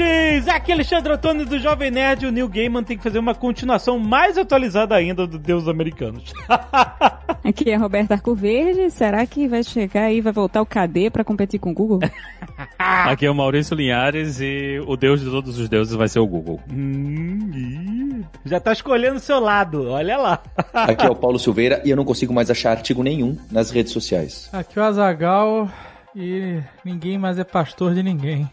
nerds! Aqui é Alexandre Antônio do Jovem Nerd. O Neil Gaiman tem que fazer uma continuação mais atualizada ainda do Deus Americanos. Aqui é Roberta Arcoverde. Será que vai chegar aí, vai voltar o KD pra competir com o Google? Aqui é o Maurício Linhares e o deus de todos os deuses vai ser o Google. Hum, já tá escolhendo o seu lado, olha lá. Aqui é o Paulo Silveira e eu não consigo mais achar artigo nenhum nas redes sociais. Aqui é o Azagal e ninguém mais é pastor de ninguém.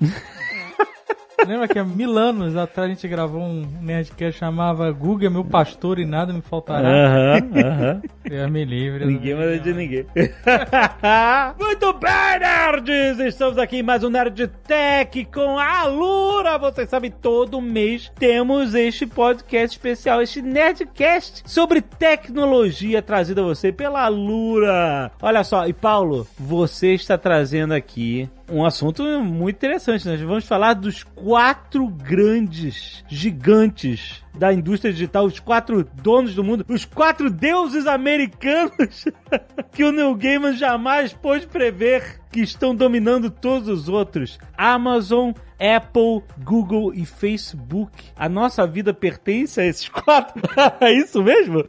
Lembra que há mil anos atrás a gente gravou um Nerdcast chamava Google é meu pastor e nada me faltará? Aham, aham. Deus me livre. Ninguém não manda de ninguém. Muito bem, nerds! Estamos aqui em mais um Nerd Tech com a Lura. Vocês sabem, todo mês temos este podcast especial, este Nerdcast sobre tecnologia trazido a você pela Lura. Olha só, e Paulo, você está trazendo aqui um assunto muito interessante. Nós vamos falar dos quatro grandes, gigantes da indústria digital, os quatro donos do mundo, os quatro deuses americanos que o Neil Gaiman jamais pôde prever que estão dominando todos os outros. Amazon, Apple, Google e Facebook. A nossa vida pertence a esses quatro. é isso mesmo?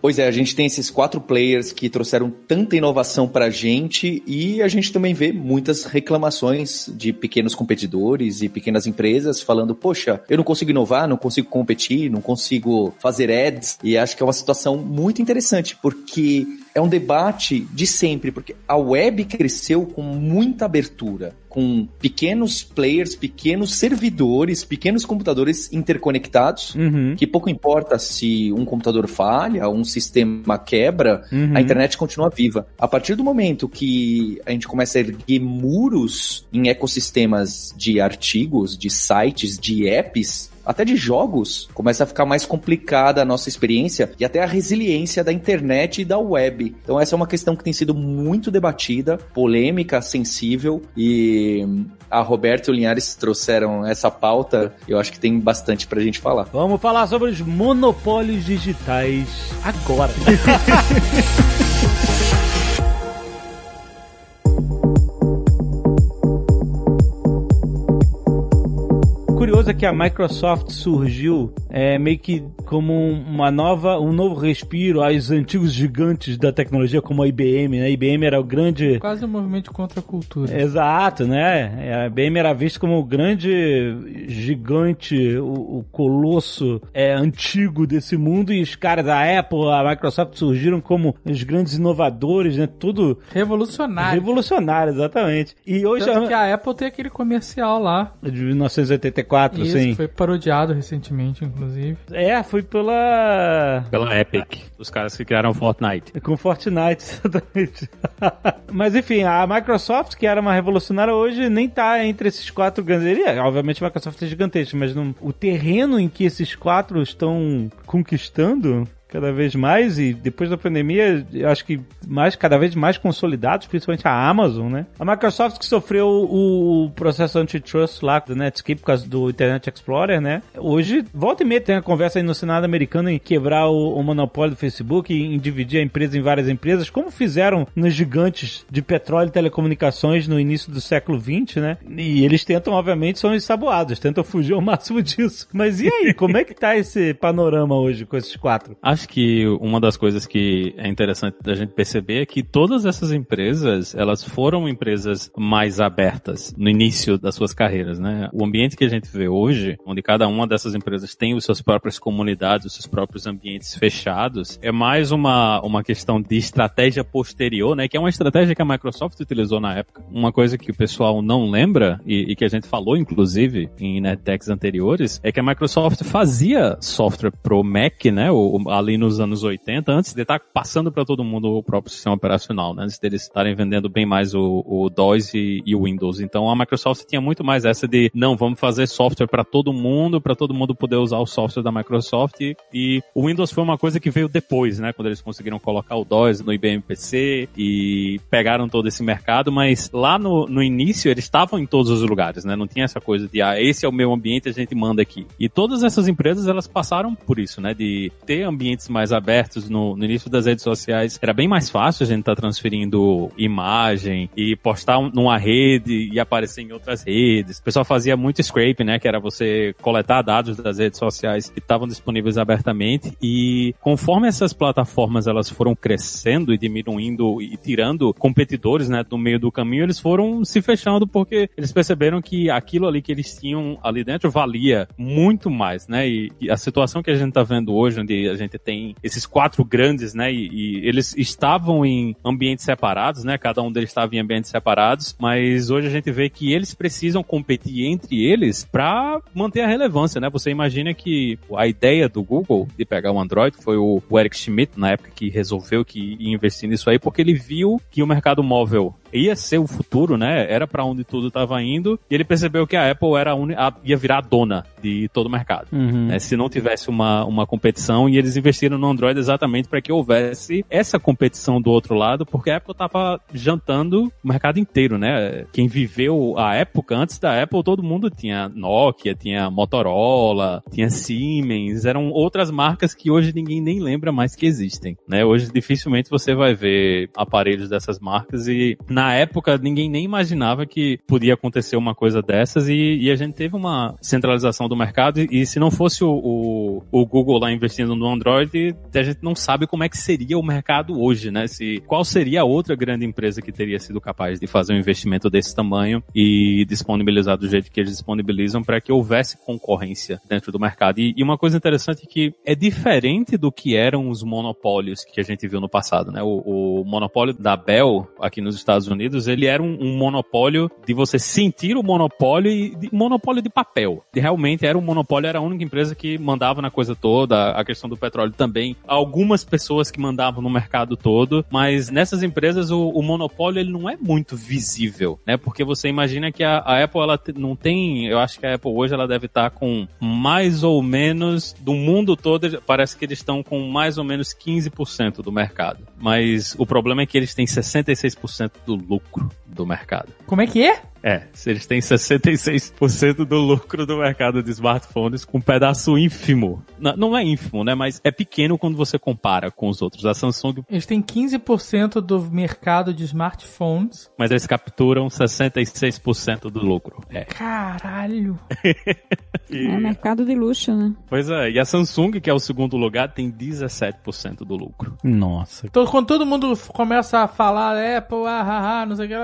Pois é, a gente tem esses quatro players que trouxeram tanta inovação pra gente e a gente também vê muitas reclamações de pequenos competidores e pequenas empresas falando: poxa, eu não consigo inovar, não consigo competir, não consigo fazer ads. E acho que é uma situação muito interessante porque é um debate de sempre, porque a web cresceu com muita abertura, com pequenos players, pequenos servidores, pequenos computadores interconectados, Uhum. que pouco importa se um computador falha, um sistema quebra, Uhum. a internet continua viva. A partir do momento que a gente começa a erguer muros em ecossistemas de artigos, de sites, de apps, até de jogos, começa a ficar mais complicada a nossa experiência e até a resiliência da internet e da web. Então essa é uma questão que tem sido muito debatida, polêmica, sensível e a Roberta e o Linhares trouxeram essa pauta. Eu acho que tem bastante pra gente falar. Vamos falar sobre os monopólios digitais agora. Curioso é que a Microsoft surgiu é, meio que como uma nova, um novo respiro aos antigos gigantes da tecnologia, como a IBM. Né? A IBM era o grande Quase um movimento contra a cultura. Exato, né? A IBM era vista como o grande gigante, o, o colosso é, antigo desse mundo e os caras da Apple, a Microsoft surgiram como os grandes inovadores, né? Tudo Revolucionário. revolucionário, exatamente. E hoje Tanto a... que a Apple tem aquele comercial lá. de 1984, Isso, assim. que foi parodiado recentemente, inclusive. É, foi pela Pela Epic, os caras que criaram Fortnite. Com Fortnite, exatamente. Mas enfim, a Microsoft, que era uma revolucionária hoje, nem tá entre esses quatro grandes. Ele, é, obviamente a Microsoft é gigantesca, mas não- o terreno em que esses quatro estão conquistando cada vez mais e depois da pandemia, acho que mais cada vez mais consolidados, principalmente a Amazon, né? A Microsoft que sofreu o processo antitrust lá do Netscape por causa do Internet Explorer, né? Hoje, volta e meia tem a conversa aí no Senado americano em quebrar o, o monopólio do Facebook, em dividir a empresa em várias empresas, como fizeram nos gigantes de petróleo e telecomunicações no início do século XX, né? E eles tentam, obviamente, são ensaboados, tentam fugir ao máximo disso. Mas e aí, como é que tá esse panorama hoje com esses quatro? Acho que uma das coisas que é interessante da gente perceber é que todas essas empresas, elas foram empresas mais abertas no início das suas carreiras, né? O ambiente que a gente vê hoje, onde cada uma dessas empresas tem as suas próprias comunidades, os seus próprios ambientes fechados, é mais uma, uma questão de estratégia posterior, né? Que é uma estratégia que a Microsoft utilizou na época. Uma coisa que o pessoal não lembra, e, e que a gente falou, inclusive, em NetDecks anteriores, é que a Microsoft fazia software pro Mac, né? O, o- ali nos anos 80, antes de estar passando para todo mundo o próprio sistema operacional, né? Antes deles estarem vendendo bem mais o, o DOS e, e o Windows. Então a Microsoft tinha muito mais essa de, não, vamos fazer software para todo mundo, para todo mundo poder usar o software da Microsoft. E, e o Windows foi uma coisa que veio depois, né? Quando eles conseguiram colocar o DOS no IBM PC e pegaram todo esse mercado, mas lá no, no início eles estavam em todos os lugares, né? Não tinha essa coisa de, ah, esse é o meu ambiente, a gente manda aqui. E todas essas empresas, elas passaram por isso, né? De ter ambientes ambientes mais abertos, no, no início das redes sociais, era bem mais fácil a gente estar tá transferindo imagem e postar um, numa rede e aparecer em outras redes. O pessoal fazia muito scrape, né? Que era você coletar dados das redes sociais que estavam disponíveis abertamente e conforme essas plataformas elas foram crescendo e diminuindo e tirando competidores, né, no meio do caminho, eles foram se fechando porque eles perceberam que aquilo ali que eles tinham ali dentro valia muito mais, né? E, e a situação que a gente está vendo hoje, onde a gente tem esses quatro grandes, né? E, e, eles estavam em ambientes separados, né? Cada um deles estava em ambientes separados, mas hoje a gente vê que eles precisam competir entre eles para manter a relevância, né? Você imagina que a ideia do Google de pegar o Android foi o, Eric Schmidt na época que resolveu que ia investir nisso aí, porque ele viu que o mercado móvel ia ser o futuro, né? Era para onde tudo estava indo. E ele percebeu que a Apple era a, a ia virar a dona de todo o mercado. Uhum. Né? Se não tivesse uma, uma competição, e eles investiram no Android exatamente para que houvesse essa competição do outro lado, porque a Apple estava jantando o mercado inteiro, né? Quem viveu a época antes da Apple, todo mundo tinha Nokia, tinha Motorola, tinha Siemens, eram outras marcas que hoje ninguém nem lembra mais que existem, né? Hoje dificilmente você vai ver aparelhos dessas marcas e na época ninguém nem imaginava que podia acontecer uma coisa dessas e, e a gente teve uma centralização do mercado e, se não fosse o, o, o, Google lá investindo no Android, a gente não sabe como é que seria o mercado hoje, né? Se, qual seria a outra grande empresa que teria sido capaz de fazer um investimento desse tamanho e disponibilizar do jeito que eles disponibilizam para que houvesse concorrência dentro do mercado. E, e uma coisa interessante é que é diferente do que eram os monopólios que a gente viu no passado, né? O, o monopólio da Bell aqui nos Estados Estados Unidos, ele era um, um monopólio de você sentir o monopólio e de, monopólio de papel. E realmente era um monopólio, era a única empresa que mandava na coisa toda, a questão do petróleo também. Algumas pessoas que mandavam no mercado todo, mas nessas empresas o, o monopólio ele não é muito visível, né? Porque você imagina que a, a Apple ela não tem, eu acho que a Apple hoje ela deve estar com mais ou menos do mundo todo, parece que eles estão com mais ou menos 15% do mercado. Mas o problema é que eles têm 66% do lucro do mercado. Como é que é? É, eles têm 66% do lucro do mercado de smartphones com um pedaço ínfimo. Não, não, é ínfimo, né? Mas é pequeno quando você compara com os outros. A Samsung. Eles têm 15% do mercado de smartphones. Mas eles capturam 66% do lucro. É. Caralho! e... É mercado de luxo, né? Pois é. E a Samsung, que é o segundo lugar, tem 17% do lucro. Nossa. Então, quando todo mundo começa a falar Apple, ah, ah, ah, não sei o que,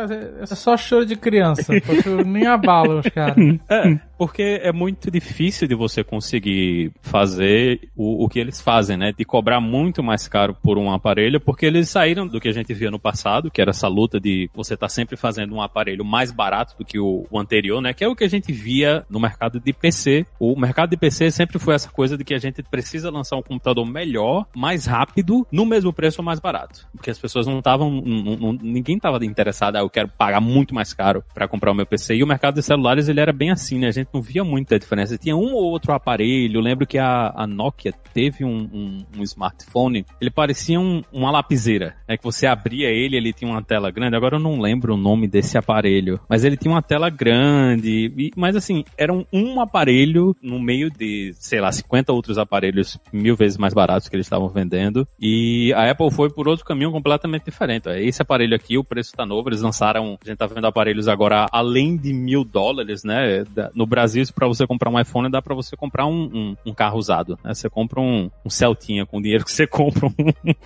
é só choro de criança. Eu nem abalo os caras. É, porque é muito difícil de você conseguir fazer o, o que eles fazem, né? De cobrar muito mais caro por um aparelho, porque eles saíram do que a gente via no passado, que era essa luta de você estar tá sempre fazendo um aparelho mais barato do que o, o, anterior, né? Que é o que a gente via no mercado de PC. O mercado de PC sempre foi essa coisa de que a gente precisa lançar um computador melhor, mais rápido, no mesmo preço ou mais barato. Porque as pessoas não estavam, ninguém estava interessado, ah, eu quero pagar muito mais caro para comprar o meu PC. E o mercado de celulares, ele era bem assim, né? A gente não via muita diferença. Tinha um ou outro aparelho. Eu lembro que a, a Nokia teve um, um, um smartphone, ele parecia um, uma lapiseira. É que você abria ele, ele tinha uma tela grande. Agora eu não lembro o nome desse aparelho, mas ele tinha uma tela grande. E, mas assim, era um, um aparelho no meio de, sei lá, 50 outros aparelhos mil vezes mais baratos que eles estavam vendendo. E a Apple foi por outro caminho completamente diferente. Esse aparelho aqui, o preço tá novo. Eles lançaram, a gente tá vendo aparelhos agora além de mil dólares, né? No Brasil, para você comprar um iPhone, dá para você comprar um, um, um, carro usado. Né? Você compra um, um Celtinha com o dinheiro que você compra um,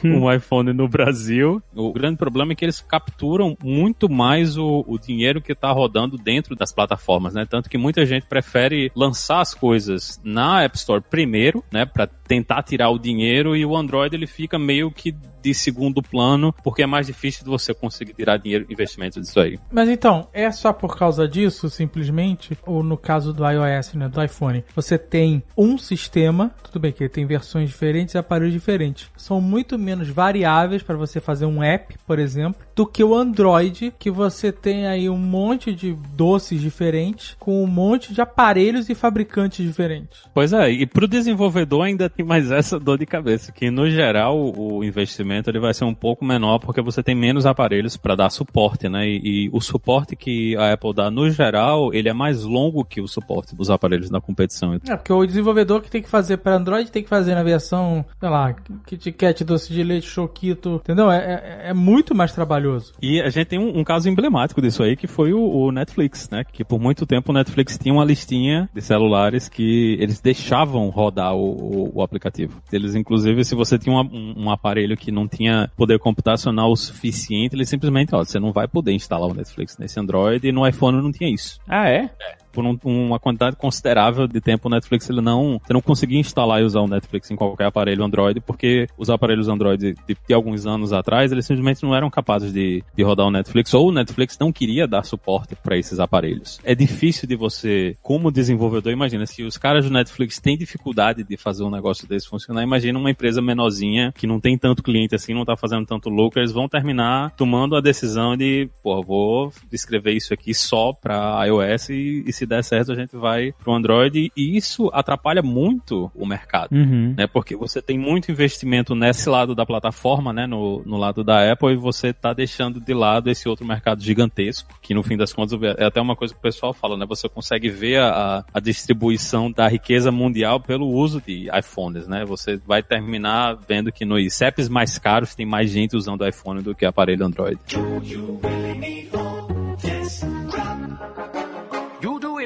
um iPhone no Brasil. O grande problema é que eles capturam muito mais o, o dinheiro que está rodando dentro das plataformas, né? Tanto que muita gente prefere lançar as coisas na App Store primeiro, né? Para tentar tirar o dinheiro e o Android ele fica meio que de segundo plano, porque é mais difícil de você conseguir tirar dinheiro investimento disso aí. Mas então, é só por causa disso, simplesmente, ou no caso do iOS, né, do iPhone, você tem um sistema, tudo bem que ele tem versões diferentes e aparelhos diferentes. São muito menos variáveis para você fazer um app, por exemplo, do que o Android, que você tem aí um monte de doces diferentes, com um monte de aparelhos e fabricantes diferentes. Pois é, e para o desenvolvedor ainda tem mais essa dor de cabeça, que no geral o investimento investimento ele vai ser um pouco menor porque você tem menos aparelhos para dar suporte, né? E, e, o suporte que a Apple dá no geral, ele é mais longo que o suporte dos aparelhos na competição. É, porque o desenvolvedor que tem que fazer para Android tem que fazer na versão, sei lá, KitKat, doce de leite, choquito, entendeu? É, é, é, muito mais trabalhoso. E a gente tem um, um caso emblemático disso aí, que foi o, o, Netflix, né? Que por muito tempo o Netflix tinha uma listinha de celulares que eles deixavam rodar o, o, o aplicativo. Eles, inclusive, se você tinha um, um, aparelho que não tinha poder computacional o suficiente, eles simplesmente, ó, você não vai poder instalar o Netflix nesse Android e no iPhone não tinha isso. Ah, é? É por um, uma quantidade considerável de tempo o Netflix ele não, você não conseguia instalar e usar o Netflix em qualquer aparelho Android, porque os aparelhos Android de, de alguns anos atrás, eles simplesmente não eram capazes de, de rodar o Netflix, ou o Netflix não queria dar suporte para esses aparelhos. É difícil de você, como desenvolvedor, imagina, se os caras do Netflix têm dificuldade de fazer um negócio desse funcionar, imagina uma empresa menorzinha, que não tem tanto cliente assim, não tá fazendo tanto lucro, eles vão terminar tomando a decisão de, pô, vou escrever isso aqui só para iOS e, e se der certo, a gente vai pro Android e isso atrapalha muito o mercado, uhum. né? Porque você tem muito investimento nesse lado da plataforma, né? No, no lado da Apple e você tá deixando de lado esse outro mercado gigantesco, que no fim das contas é até uma coisa que o pessoal fala, né? Você consegue ver a, a distribuição da riqueza mundial pelo uso de iPhones, né? Você vai terminar vendo que nos CEPs mais caros tem mais gente usando iPhone do que aparelho Android.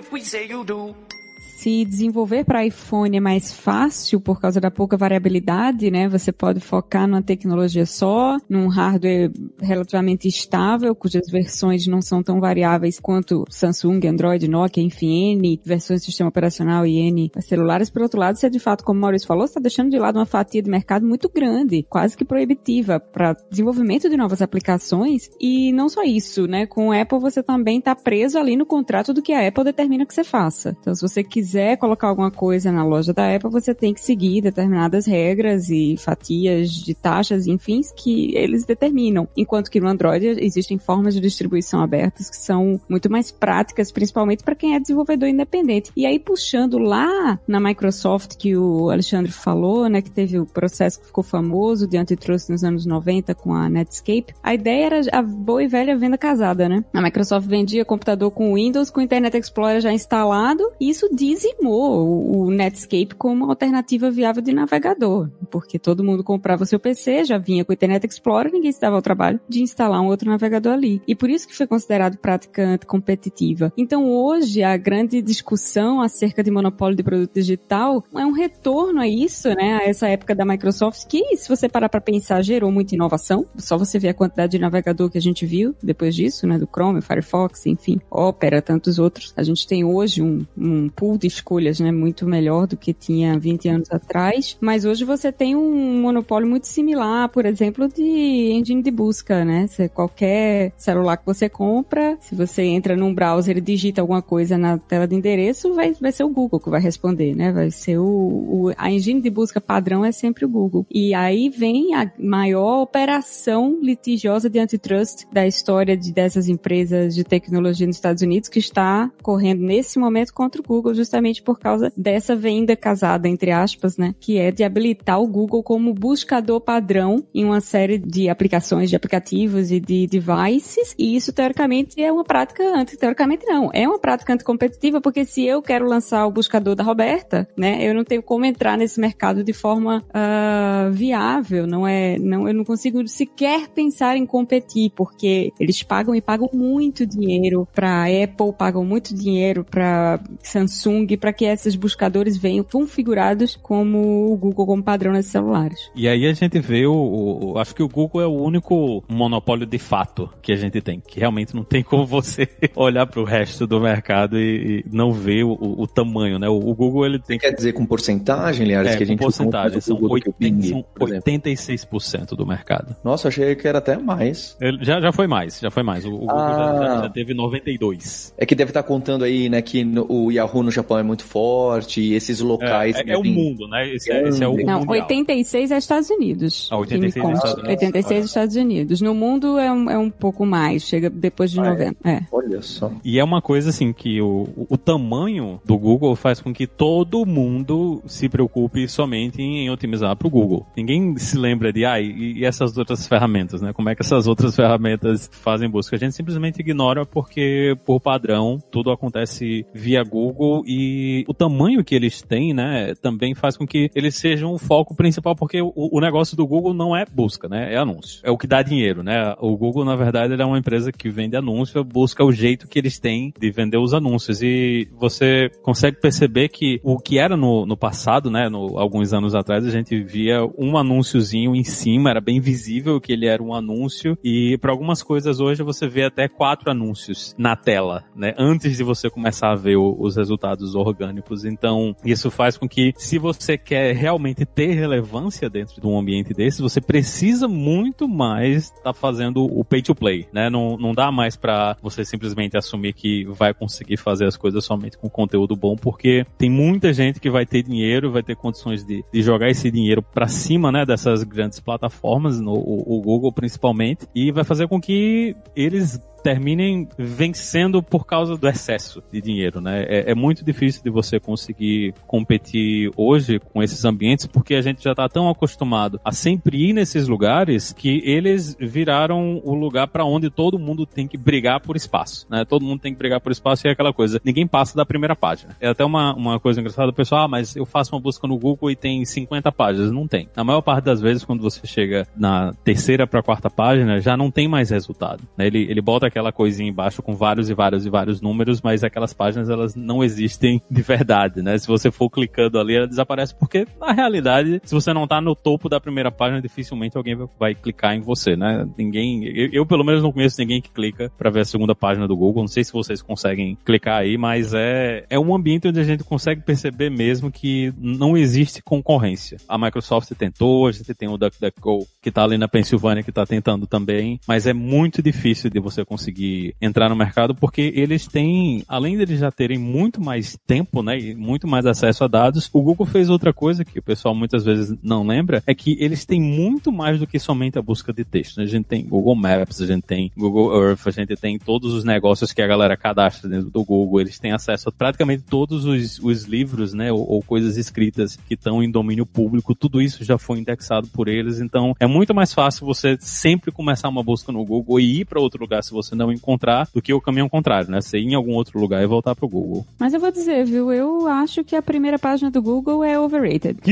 If we say you do. Se desenvolver para iPhone é mais fácil por causa da pouca variabilidade, né? Você pode focar numa tecnologia só, num hardware relativamente estável, cujas versões não são tão variáveis quanto Samsung, Android, Nokia, enfim, N versões de sistema operacional e N celulares. Por outro lado, você de fato, como o Maurício falou, está deixando de lado uma fatia de mercado muito grande, quase que proibitiva para desenvolvimento de novas aplicações. E não só isso, né? Com o Apple você também está preso ali no contrato do que a Apple determina que você faça. Então, se você quiser quiser colocar alguma coisa na loja da Apple, você tem que seguir determinadas regras e fatias de taxas, enfim, que eles determinam. Enquanto que no Android existem formas de distribuição abertas que são muito mais práticas, principalmente para quem é desenvolvedor independente. E aí, puxando lá na Microsoft, que o Alexandre falou, né, que teve o processo que ficou famoso de antitrust nos anos 90 com a Netscape, a ideia era a boa e velha venda casada, né? A Microsoft vendia computador com Windows, com Internet Explorer já instalado, e isso diz dizimou o Netscape como alternativa viável de navegador, porque todo mundo comprava seu PC, já vinha com o Internet Explorer, ninguém se dava ao trabalho de instalar um outro navegador ali. E por isso que foi considerado prática anticompetitiva. Então hoje a grande discussão acerca de monopólio de produto digital é um retorno a isso, né, a essa época da Microsoft que, se você parar para pensar, gerou muita inovação. Só você ver a quantidade de navegador que a gente viu depois disso, né, do Chrome, Firefox, enfim, Opera, tantos outros. A gente tem hoje um, um pool de escolhas, né? Muito melhor do que tinha 20 anos atrás. Mas hoje você tem um monopólio muito similar, por exemplo, de engine de busca, né? Se qualquer celular que você compra, se você entra num browser e digita alguma coisa na tela de endereço, vai, vai ser o Google que vai responder, né? Vai ser o, o a engine de busca padrão é sempre o Google. E aí vem a maior operação litigiosa de antitrust da história de dessas empresas de tecnologia nos Estados Unidos que está correndo nesse momento contra o Google, justamente justamente por causa dessa venda casada, entre aspas, né? Que é de habilitar o Google como buscador padrão em uma série de aplicações, de aplicativos e de devices. E isso, teoricamente, é uma prática anti... Teoricamente, não. É uma prática anticompetitiva, porque se eu quero lançar o buscador da Roberta, né? Eu não tenho como entrar nesse mercado de forma uh, viável. Não é... Não, eu não consigo sequer pensar em competir, porque eles pagam e pagam muito dinheiro para Apple, pagam muito dinheiro para Samsung, para que esses buscadores venham configurados como o Google como padrão nesses celulares. E aí a gente vê o, o, acho que o Google é o único monopólio de fato que a gente tem, que realmente não tem como você olhar para o resto do mercado e, e não ver o, o, tamanho, né? O, Google ele tem. Quer dizer com porcentagem, Liares, é, que a gente porcentagem são, 80, Bing, são 86% do mercado. Nossa, achei que era até mais. Ele já, já foi mais, já foi mais. O, Google ah. já, já, teve 92. É que deve estar contando aí, né, que no, o Yahoo no Japão Japão é muito forte, e esses locais. É, é, é o mundo, né? Esse, é, esse é o Não, mundial. 86 é Estados Unidos. Ah, 86 que me é. Estados Unidos. 86 é. Estados Unidos. No mundo é um, é um pouco mais, chega depois de Ah, é? 90. É. Olha só. E é uma coisa assim que o, o tamanho do Google faz com que todo mundo se preocupe somente em otimizar para o Google. Ninguém se lembra de, ah, e, e essas outras ferramentas, né? Como é que essas outras ferramentas fazem busca? A gente simplesmente ignora porque, por padrão, tudo acontece via Google e o tamanho que eles têm, né, também faz com que eles sejam o foco principal, porque o, o negócio do Google não é busca, né? É anúncio. É o que dá dinheiro, né? O Google, na verdade, ele é uma empresa que vende anúncio, busca o jeito que eles têm de vender os anúncios. E você consegue perceber que o que era no, no passado, né, no, alguns anos atrás, a gente via um anúnciozinho em cima, era bem visível que ele era um anúncio, e para algumas coisas hoje você vê até quatro anúncios na tela, né, antes de você começar a ver o- os resultados orgânicos. Então, isso faz com que, se você quer realmente ter relevância dentro de um ambiente desse, você precisa muito mais estar fazendo o pay to play, né? Não, não dá mais pra você simplesmente assumir que vai conseguir fazer as coisas somente com conteúdo bom, porque tem muita gente que vai ter dinheiro, vai ter condições de, de jogar esse dinheiro pra cima, né, dessas grandes plataformas, no, o, o Google principalmente, e vai fazer com que eles terminem vencendo por causa do excesso de dinheiro, né? É, é muito difícil de você conseguir competir hoje com esses ambientes porque a gente já está tão acostumado a sempre ir nesses lugares que eles viraram o lugar para onde todo mundo tem que brigar por espaço, né? Todo mundo tem que brigar por espaço e é aquela coisa, ninguém passa da primeira página. É até uma, uma coisa engraçada, o pessoal, ah, mas eu faço uma busca no Google e tem 50 páginas. Não tem. Na maior parte das vezes, quando você chega na terceira para quarta página, já não tem mais resultado. né? Ele, ele bota aquela coisinha embaixo com vários e vários e vários números, mas aquelas páginas elas não existem de verdade, né? Se você for clicando ali, ela desaparece porque na realidade, se você não tá no topo da primeira página, dificilmente alguém vai, clicar em você, né? Ninguém, eu, eu, pelo menos não conheço ninguém que clica para ver a segunda página do Google. Não sei se vocês conseguem clicar aí, mas é é um ambiente onde a gente consegue perceber mesmo que não existe concorrência. A Microsoft tentou, a gente tem o DuckDuckGo que tá ali na Pensilvânia que tá tentando também, mas é muito difícil de você conseguir entrar no mercado porque eles têm, além deles já terem muito mais tempo, né, e muito mais acesso a dados, o Google fez outra coisa que o pessoal muitas vezes não lembra, é que eles têm muito mais do que somente a busca de texto. né? A gente tem Google Maps, a gente tem Google Earth, a gente tem todos os negócios que a galera cadastra dentro do Google, eles têm acesso a praticamente todos os, os livros, né, ou, ou coisas escritas que estão em domínio público, tudo isso já foi indexado por eles, então é muito mais fácil você sempre começar uma busca no Google e ir para outro lugar se você não encontrar, do que o caminho contrário, né? Você ir em algum outro lugar e voltar pro Google. Mas eu vou dizer, viu? Eu acho que a primeira página do Google é overrated.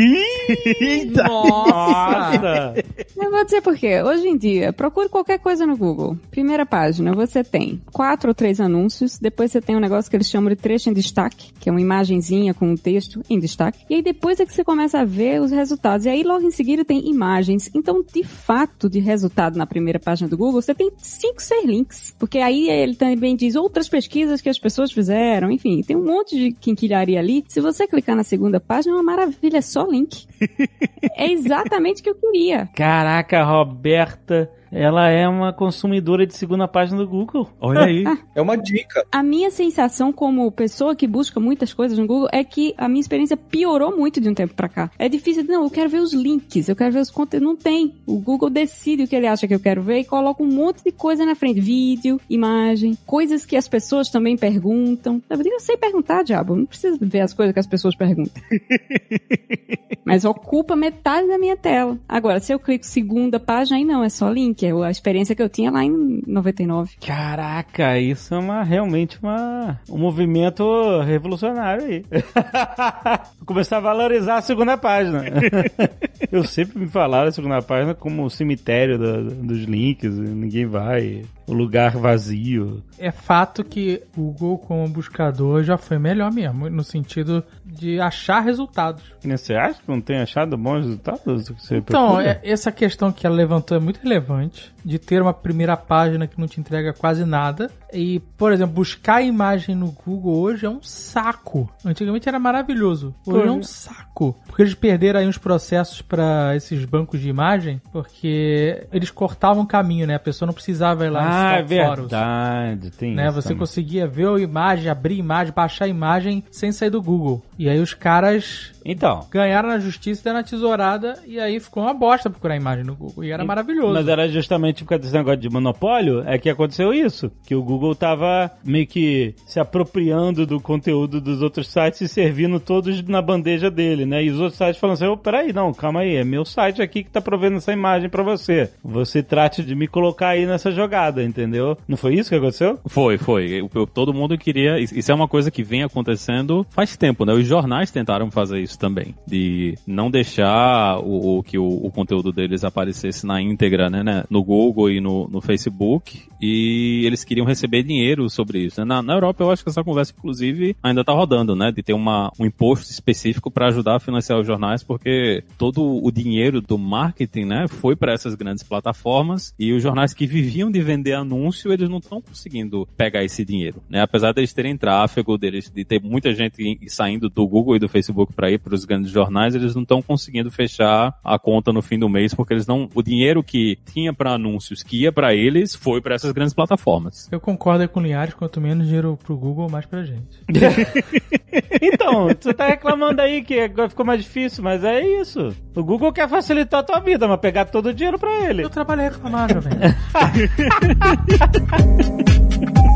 Eita! Nossa! Eu vou dizer por quê. Hoje em dia, procure qualquer coisa no Google. Primeira página, você tem quatro ou três anúncios. Depois você tem um negócio que eles chamam de trecho em destaque, que é uma imagenzinha com um texto em destaque. E aí depois é que você começa a ver os resultados. E aí logo em seguida tem imagens. Então, de fato, de resultado na primeira página do Google, você tem cinco, seis links. Porque aí ele também diz outras pesquisas que as pessoas fizeram. Enfim, tem um monte de quinquilharia ali. Se você clicar na segunda página, é uma maravilha, é só link. é exatamente o que eu queria. Caraca, Roberta, ela é uma consumidora de segunda página do Google. Olha aí. É uma dica. A minha sensação como pessoa que busca muitas coisas no Google é que a minha experiência piorou muito de um tempo pra cá. É difícil, não, eu quero ver os links, eu quero ver os conteúdos. Não tem. O Google decide o que ele acha que eu quero ver e coloca um monte de coisa na frente. Vídeo, imagem, coisas que as pessoas também perguntam. Eu digo, eu sei perguntar, diabo. Não precisa ver as coisas que as pessoas perguntam. Mas ocupa metade da minha tela. Agora, se eu clico segunda página, aí não, é só link. É a experiência que eu tinha lá em 99. Caraca, isso é uma, realmente uma, um movimento revolucionário aí. Começar a valorizar a segunda página. Eu sempre me falaram a segunda página como o cemitério da- dos links, ninguém vai, o lugar vazio. É fato que o Google como buscador já foi melhor mesmo, no sentido de achar resultados. Você acha que não tem achado bons resultados? então, é, essa questão que ela levantou é muito relevante, de ter uma primeira página que não te entrega quase nada. E, por exemplo, buscar imagem no Google hoje é um saco. Antigamente era maravilhoso. Hoje é um saco. Porque eles perderam aí uns processos para esses bancos de imagem, porque eles cortavam o caminho, né? A pessoa não precisava ir lá ah, é verdade. Tem né? Você também. conseguia ver a imagem, abrir imagem, baixar a imagem sem sair do Google. E aí os caras então. Ganharam na justiça, deram na tesourada e aí ficou uma bosta procurar a imagem no Google. E era maravilhoso. Mas era justamente por causa desse negócio de monopólio é que aconteceu isso. Que o Google tava meio que se apropriando do conteúdo dos outros sites e servindo todos na bandeja dele, né? E os outros sites falando assim, oh, peraí, não, calma aí, é meu site aqui que tá provendo essa imagem para você. Você trate de me colocar aí nessa jogada, entendeu? Não foi isso que aconteceu? Foi, foi. todo mundo queria... Isso é uma coisa que vem acontecendo faz tempo, né? Os jornais tentaram fazer isso também, de não deixar o, o que o, o, conteúdo deles aparecesse na íntegra, né, né, no Google e no, no Facebook, e eles queriam receber dinheiro sobre isso. Né? Na, na Europa eu acho que essa conversa, inclusive, ainda está rodando, né, de ter uma, um imposto específico para ajudar a financiar os jornais, porque todo o dinheiro do marketing, né, foi para essas grandes plataformas, e os jornais que viviam de vender anúncio, eles não estão conseguindo pegar esse dinheiro, né, apesar deles terem tráfego, deles de ter muita gente saindo do Google e do Facebook para ir para os grandes jornais, eles não estão conseguindo fechar a conta no fim do mês porque eles não, o dinheiro que tinha para anúncios que ia para eles foi para essas grandes plataformas. Eu concordo com o Linhares, quanto menos dinheiro pro Google, mais pra gente. então, você tá reclamando aí que agora ficou mais difícil, mas é isso. O Google quer facilitar a tua vida, mas pegar todo o dinheiro para ele. Eu trabalho reclamar, jovem.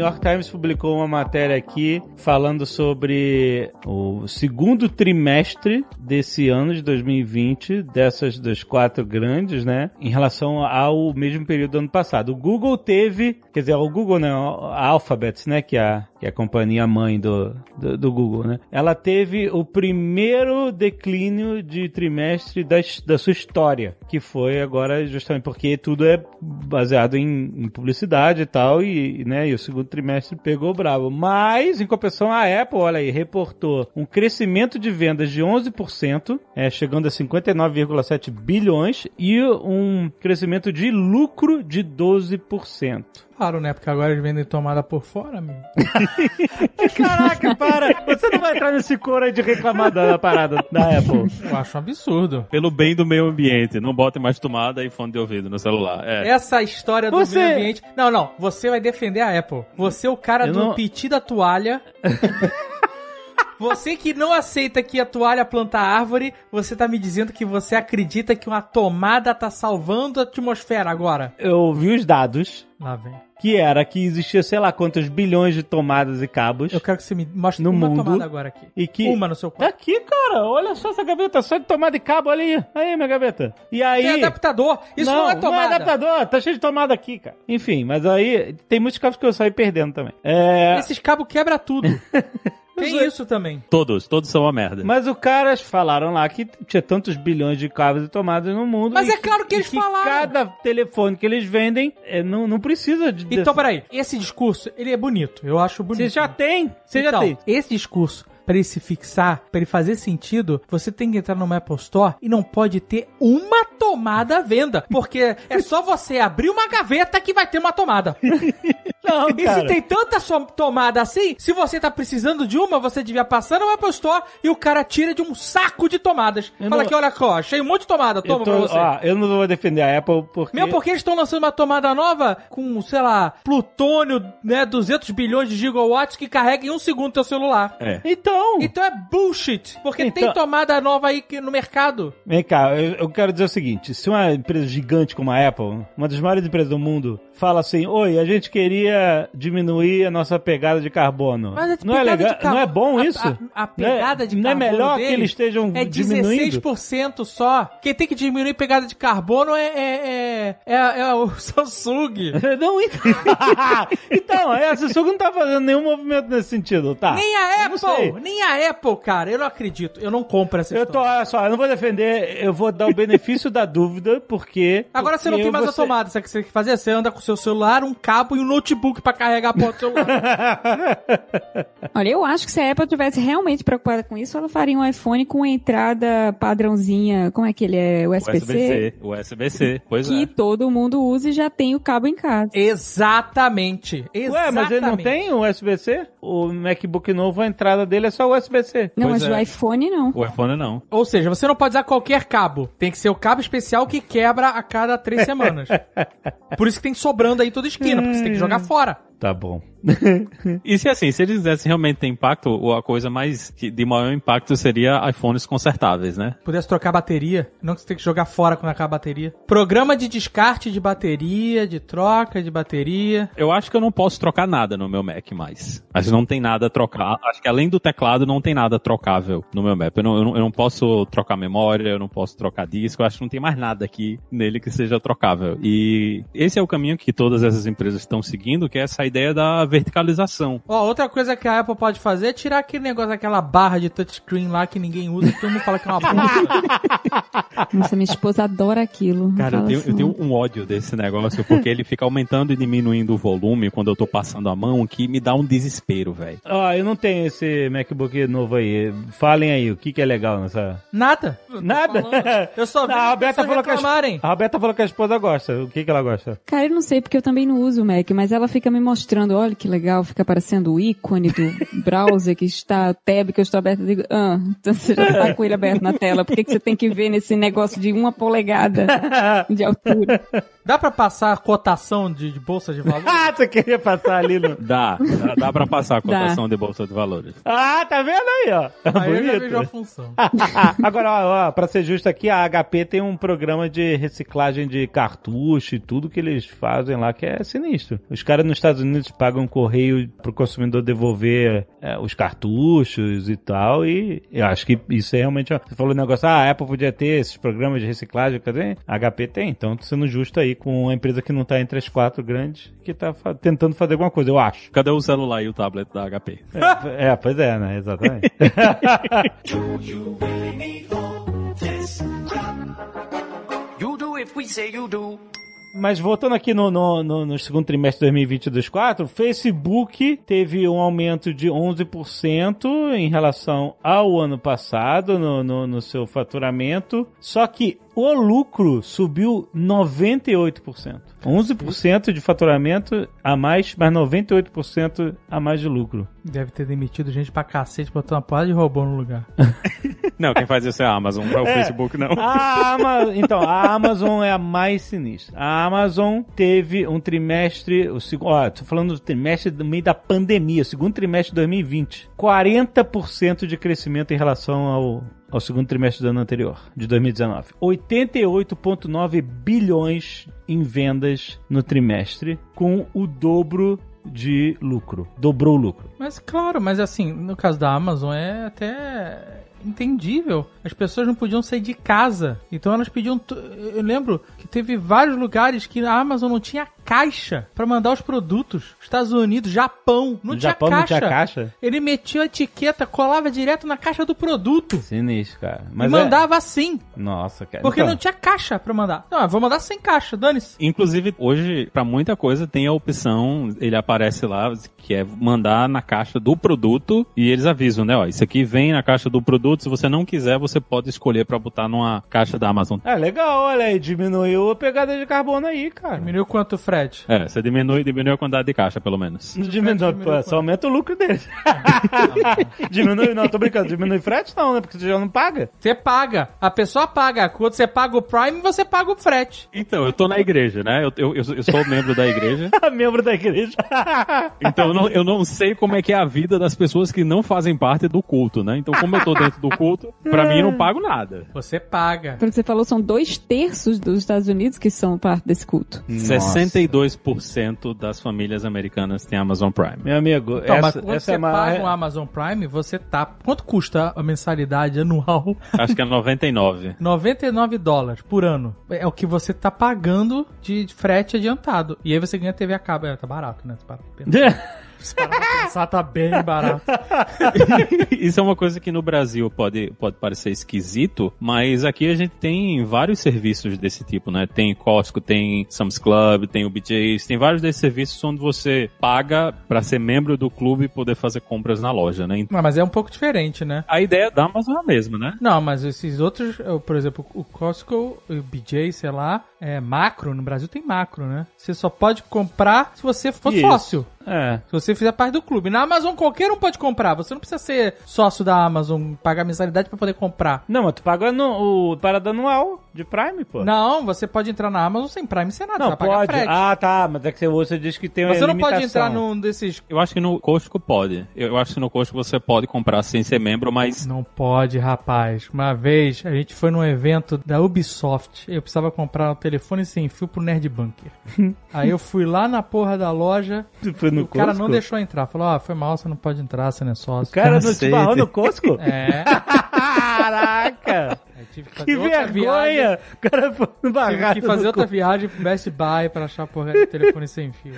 New York Times publicou uma matéria aqui falando sobre o segundo trimestre desse ano de 2020, dessas das quatro grandes, né? Em relação ao mesmo período do ano passado. O Google teve, quer dizer, o Google não, a Alphabet, né? Que é a, que é a companhia mãe do, do, do Google, né? Ela teve o primeiro declínio de trimestre da, da sua história, que foi agora justamente porque tudo é baseado em, em publicidade e tal, e né, e o segundo trimestre pegou bravo. Mas, em compensação, a Apple, olha aí, reportou um crescimento de vendas de 11%, é, chegando a 59,7 bilhões, e um crescimento de lucro de 12% claro, né? Porque agora eles vendem tomada por fora, amigo. Caraca, para! Você não vai entrar nesse coro aí de reclamar da parada da Apple. Eu acho um absurdo. Pelo bem do meio ambiente. Não bote mais tomada e fone de ouvido no celular. É. Essa história do você... meio ambiente. Não, não. Você vai defender a Apple. Você é o cara Eu do não... piti da toalha. Você que não aceita que a toalha planta árvore, você tá me dizendo que você acredita que uma tomada tá salvando a atmosfera agora. Eu vi os dados. Lá vem que era que existia sei lá quantos bilhões de tomadas e cabos. Eu quero que você me mostre no uma mundo, tomada agora aqui. E que... Uma no seu quarto. Aqui, cara. Olha só essa gaveta, só de tomada e cabo, olha aí. Aí, minha gaveta. E aí... Tem adaptador. Isso não, não é tomada. Não é adaptador, tá cheio de tomada aqui, cara. Enfim, mas aí tem muitos cabos que eu saí perdendo também. É... Esses cabos quebra tudo. Tem isso também. Todos, todos são uma merda. Mas os caras falaram lá que tinha tantos bilhões de cabos e tomadas no mundo. Mas é claro que eles que falaram. Cada telefone que eles vendem é, não, não precisa de. Então, peraí, esse discurso, ele é bonito. Eu acho bonito. Você já tem. Você então, já tem. Esse discurso para ele se fixar, para ele fazer sentido, você tem que entrar no Apple Store e não pode ter uma tomada à venda. Porque é só você abrir uma gaveta que vai ter uma tomada. Não, e cara. se tem tanta tomada assim, se você tá precisando de uma, você devia passar no Apple Store e o cara tira de um saco de tomadas. Eu Fala não... aqui, olha só, achei um monte de tomada, toma tô, pra você. Ó, eu não vou defender a Apple porque... Mesmo porque eles estão lançando uma tomada nova com, sei lá, plutônio, né, 200 bilhões de gigawatts que carrega em um segundo teu celular. É. Então... Então é bullshit, porque então... tem tomada nova aí no mercado. Vem cá, eu, eu quero dizer o seguinte, se uma empresa gigante como a Apple, uma das maiores empresas do mundo, fala assim: Oi, a gente queria diminuir a nossa pegada de carbono. Mas a não é legal? de carbo- Não é bom a- isso? A, a pegada de não é carbono melhor que eles estejam é diminuindo? 16% só. Quem tem que diminuir pegada de carbono é, é, é, é, é o Samsung. Não, então, então, é, a Samsung não tá fazendo nenhum movimento nesse sentido, tá? Nem a. Apple, nem a Apple, cara. Eu não acredito. Eu não compro essa Eu tô, história. olha só, eu não vou defender, eu vou dar o benefício da dúvida, porque. Agora você não porque tem mais a você- tomada. Sabe o que você tem que fazer? Você anda com o seu celular, um cabo e um notebook pra carregar a porta do celular. Olha, eu acho que se a Apple tivesse realmente preocupada com isso, ela faria um iPhone com entrada padrãozinha, como é que ele é? USB-C? USB-C. USB-C. Pois Que é. todo mundo usa e já tem o cabo em casa. Exatamente. Ué, Exatamente. mas ele não tem o USB-C? O MacBook novo, a entrada dele é só USB-C. Não, Pois mas é. o iPhone não. O iPhone não. Ou seja, você não pode usar qualquer cabo. Tem que ser o cabo especial que quebra a cada três semanas. Por isso que tem sobrando aí toda esquina, porque você tem que jogar fora. Tá bom. E se assim, se eles quisessem realmente ter impacto, ou a coisa mais que- de maior impacto seria iPhones consertáveis, né? Pudesse trocar bateria, não que você tem que jogar fora quando acaba a bateria. Programa de descarte de bateria, de troca de bateria. Eu acho que eu não posso trocar nada no meu Mac mais. Acho que não tem nada a trocar. Acho que além do teclado não tem nada trocável no meu Mac. Eu não, eu não, eu não posso trocar memória, eu não posso trocar disco. Eu acho que não tem mais nada aqui nele que seja trocável. E esse é o caminho que todas essas empresas estão seguindo, que é essa ideia da verticalização. Ó, outra coisa que a Apple pode fazer é tirar aquele negócio, aquela barra de touchscreen lá que ninguém usa, que todo mundo fala que é uma bunda. Nossa, minha esposa adora aquilo. Cara, eu tenho, assim, eu tenho um ódio desse negócio, porque ele fica aumentando e diminuindo o volume quando eu tô passando a mão, que me dá um desespero, velho. Ó, eu não tenho esse MacBook novo aí. Falem aí, o que que é legal nessa... Nada. Nada? Eu só Não, vejo a Roberta falou que a, a Roberta falou que a esposa gosta. O que que ela gosta? Cara, eu não sei porque eu também não uso o Mac, mas ela fica me mostrando, olha que legal, fica aparecendo o ícone do browser que está, tab que eu estou aberto. Eu digo, ah, então você já tá com ele aberto na tela, por que, que você tem que ver nesse negócio de uma polegada de altura? Dá pra passar a cotação de, de bolsa de valores? Ah, você queria passar ali no... Dá, dá, dá pra passar a Dá. cotação de bolsa de valores. Ah, tá vendo aí, ó? Aí eu já vejo a função. Agora, ó, ó, pra ser justo aqui, a HP tem um programa de reciclagem de cartucho e tudo que eles fazem lá que é sinistro. Os caras nos Estados Unidos pagam um correio pro consumidor devolver é, os cartuchos e tal, e eu acho que isso é realmente... Você falou o negócio, ah, a Apple podia ter esses programas de reciclagem, cadê? A HP tem, então tô sendo justo aí com uma empresa que não tá entre as quatro grandes, que tá fa- tentando fazer alguma coisa, eu acho. Cadê o celular e o tablet da HP? É, é, pois é, né? Exatamente. You do if we say you do. Mas voltando aqui no, no, no, no segundo trimestre de 2022 4, o Facebook teve um aumento de 11% em relação ao ano passado no, no, no seu faturamento, só que o lucro subiu 98%. 11% de faturamento a mais, mas 98% a mais de lucro. Deve ter demitido gente pra cacete, botou uma porrada de robô no lugar. Não, quem faz isso é a Amazon, não é o Facebook, não. A Ama- então, a Amazon é a mais sinistra. A Amazon teve um trimestre, o segundo, ó, tô falando do trimestre do meio da pandemia, segundo trimestre de 2020, 40% de crescimento em relação ao ao segundo trimestre do ano anterior, de 2019. 88,9 bilhões em vendas no trimestre, com o dobro de lucro. Dobrou o lucro. Mas claro, mas assim, no caso da Amazon é até entendível. As pessoas não podiam sair de casa. Então elas pediam. Eu lembro que teve vários lugares que a Amazon não tinha caixa pra mandar os produtos. Estados Unidos, Japão, não No tinha Japão caixa. não tinha caixa? Ele metia a etiqueta, colava direto na caixa do produto. Sinistro, cara. e Mas é- mandava assim. Nossa, cara. Porque Então- não tinha caixa pra mandar. Não, vou mandar sem caixa, dane-se. Inclusive, hoje, pra muita coisa, tem a opção, ele aparece lá, que é mandar na caixa do produto e eles avisam, né? Ó, isso aqui vem na caixa do produto, se você não quiser, você pode escolher pra botar numa caixa da Amazon. É legal, olha aí, diminuiu a pegada de carbono aí, cara. Diminuiu quanto, Fred? É, você diminui, diminui a quantidade de caixa, pelo menos. Não diminui, pô, só aumenta o lucro deles. diminui, não, tô brincando, diminui frete não, né? Porque você já não paga. Você paga. A pessoa paga. Quando você paga o Prime, você paga o frete. Então, eu tô na igreja, né? Eu, eu, eu sou membro da igreja, Membro da igreja. então eu não, eu não sei como é que é a vida das pessoas que não fazem parte do culto, né? Então, como eu tô dentro do culto, pra mim eu não pago nada. Você paga. Pelo que você falou, são dois terços dos Estados Unidos que são parte desse culto. 92% das famílias americanas têm Amazon Prime. Meu amigo, Então, mas essa, quando essa você é uma... paga o Amazon Prime, você tá. Quanto custa a mensalidade anual? Acho que é 99. 99 dólares por ano. É o que você tá pagando de frete adiantado. E aí você ganha TV a cabo. É, tá barato, né? Pra pensar. Se parar pra pensar, tá bem barato. Isso é uma coisa que no Brasil pode, pode parecer esquisito, mas aqui a gente tem vários serviços desse tipo, né? Tem Costco, tem Sam's Club, tem o BJ's, tem vários desses serviços onde você paga pra ser membro do clube e poder fazer compras na loja, né? Não, mas é um pouco diferente, né? A ideia da Amazon é a mesma, né? Não, mas esses outros, por exemplo, o Costco, o BJ, sei lá, é macro, no Brasil tem macro, né? Você só pode comprar se você for Isso. sócio. É. Se você fizer parte do clube. Na Amazon qualquer um pode comprar. Você não precisa ser sócio da Amazon, pagar mensalidade pra poder comprar. Não, mas tu paga no, o parada anual de Prime, pô. Não, você pode entrar na Amazon sem Prime, sem nada. Não, você pode. Ah, tá, mas é que você diz que tem uma você não pode limitação. entrar num desses. Eu acho que no Costco pode. Eu acho que no Costco você pode comprar sem ser membro, mas Não pode, rapaz. Uma vez a gente foi num evento da Ubisoft. Eu precisava comprar um telefone sem fio pro Nerd Bunker. Aí eu fui lá na porra da loja. Foi no o cara Costco? não deixou entrar. Falou: Ó, foi mal, você não pode entrar, você não é sócio. O cara não te barrou no Costco? É. Caraca! Tive que fazer Que outra viagem. vergonha! O cara foi no Tive barrado que fazer outra viagem pro Best Buy pra achar a porra do telefone sem fio.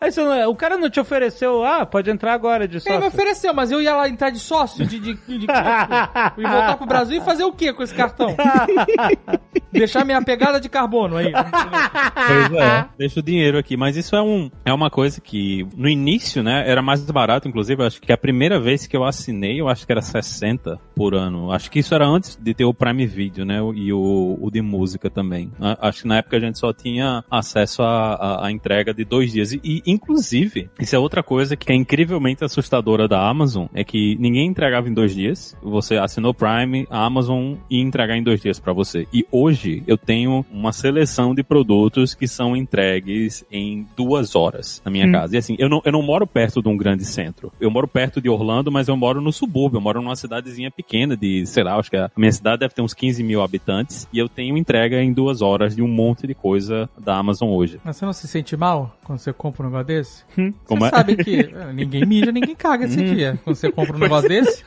Aí você não- o cara não te ofereceu, ah, pode entrar agora de Ele me sócio. ofereceu, mas eu ia lá entrar de sócio, de, de, de, de e voltar pro Brasil e fazer o que com esse cartão? Deixar minha pegada de carbono aí. Pois é. Deixa o dinheiro aqui. Mas isso é, um, é uma coisa que, no início, né, era mais barato. Inclusive, acho que a primeira vez que eu assinei, eu acho que era 60 por ano. Acho que isso era antes de ter o Prime Video, né, e o, o de música também. Acho que na época a gente só tinha acesso à, entrega de dois dias. E, e, inclusive, isso é outra coisa que é incrivelmente assustadora da Amazon, é que ninguém entregava em dois dias. Você assinou Prime, a Amazon ia entregar em dois dias pra você. E hoje eu tenho uma seleção de produtos que são entregues em duas horas na minha casa. E assim, eu não, eu não moro perto de um grande centro. Eu moro perto de Orlando, mas eu moro no subúrbio. Eu moro numa cidadezinha pequena de, sei lá, acho que a minha cidade deve ter uns 15 mil habitantes. E eu tenho entrega em duas horas de um monte de coisa da Amazon hoje. Mas você não se sente mal quando você compra um negócio desse? Como você é? sabe que eh, ninguém mija, ninguém caga esse dia. Quando você compra um negócio desse,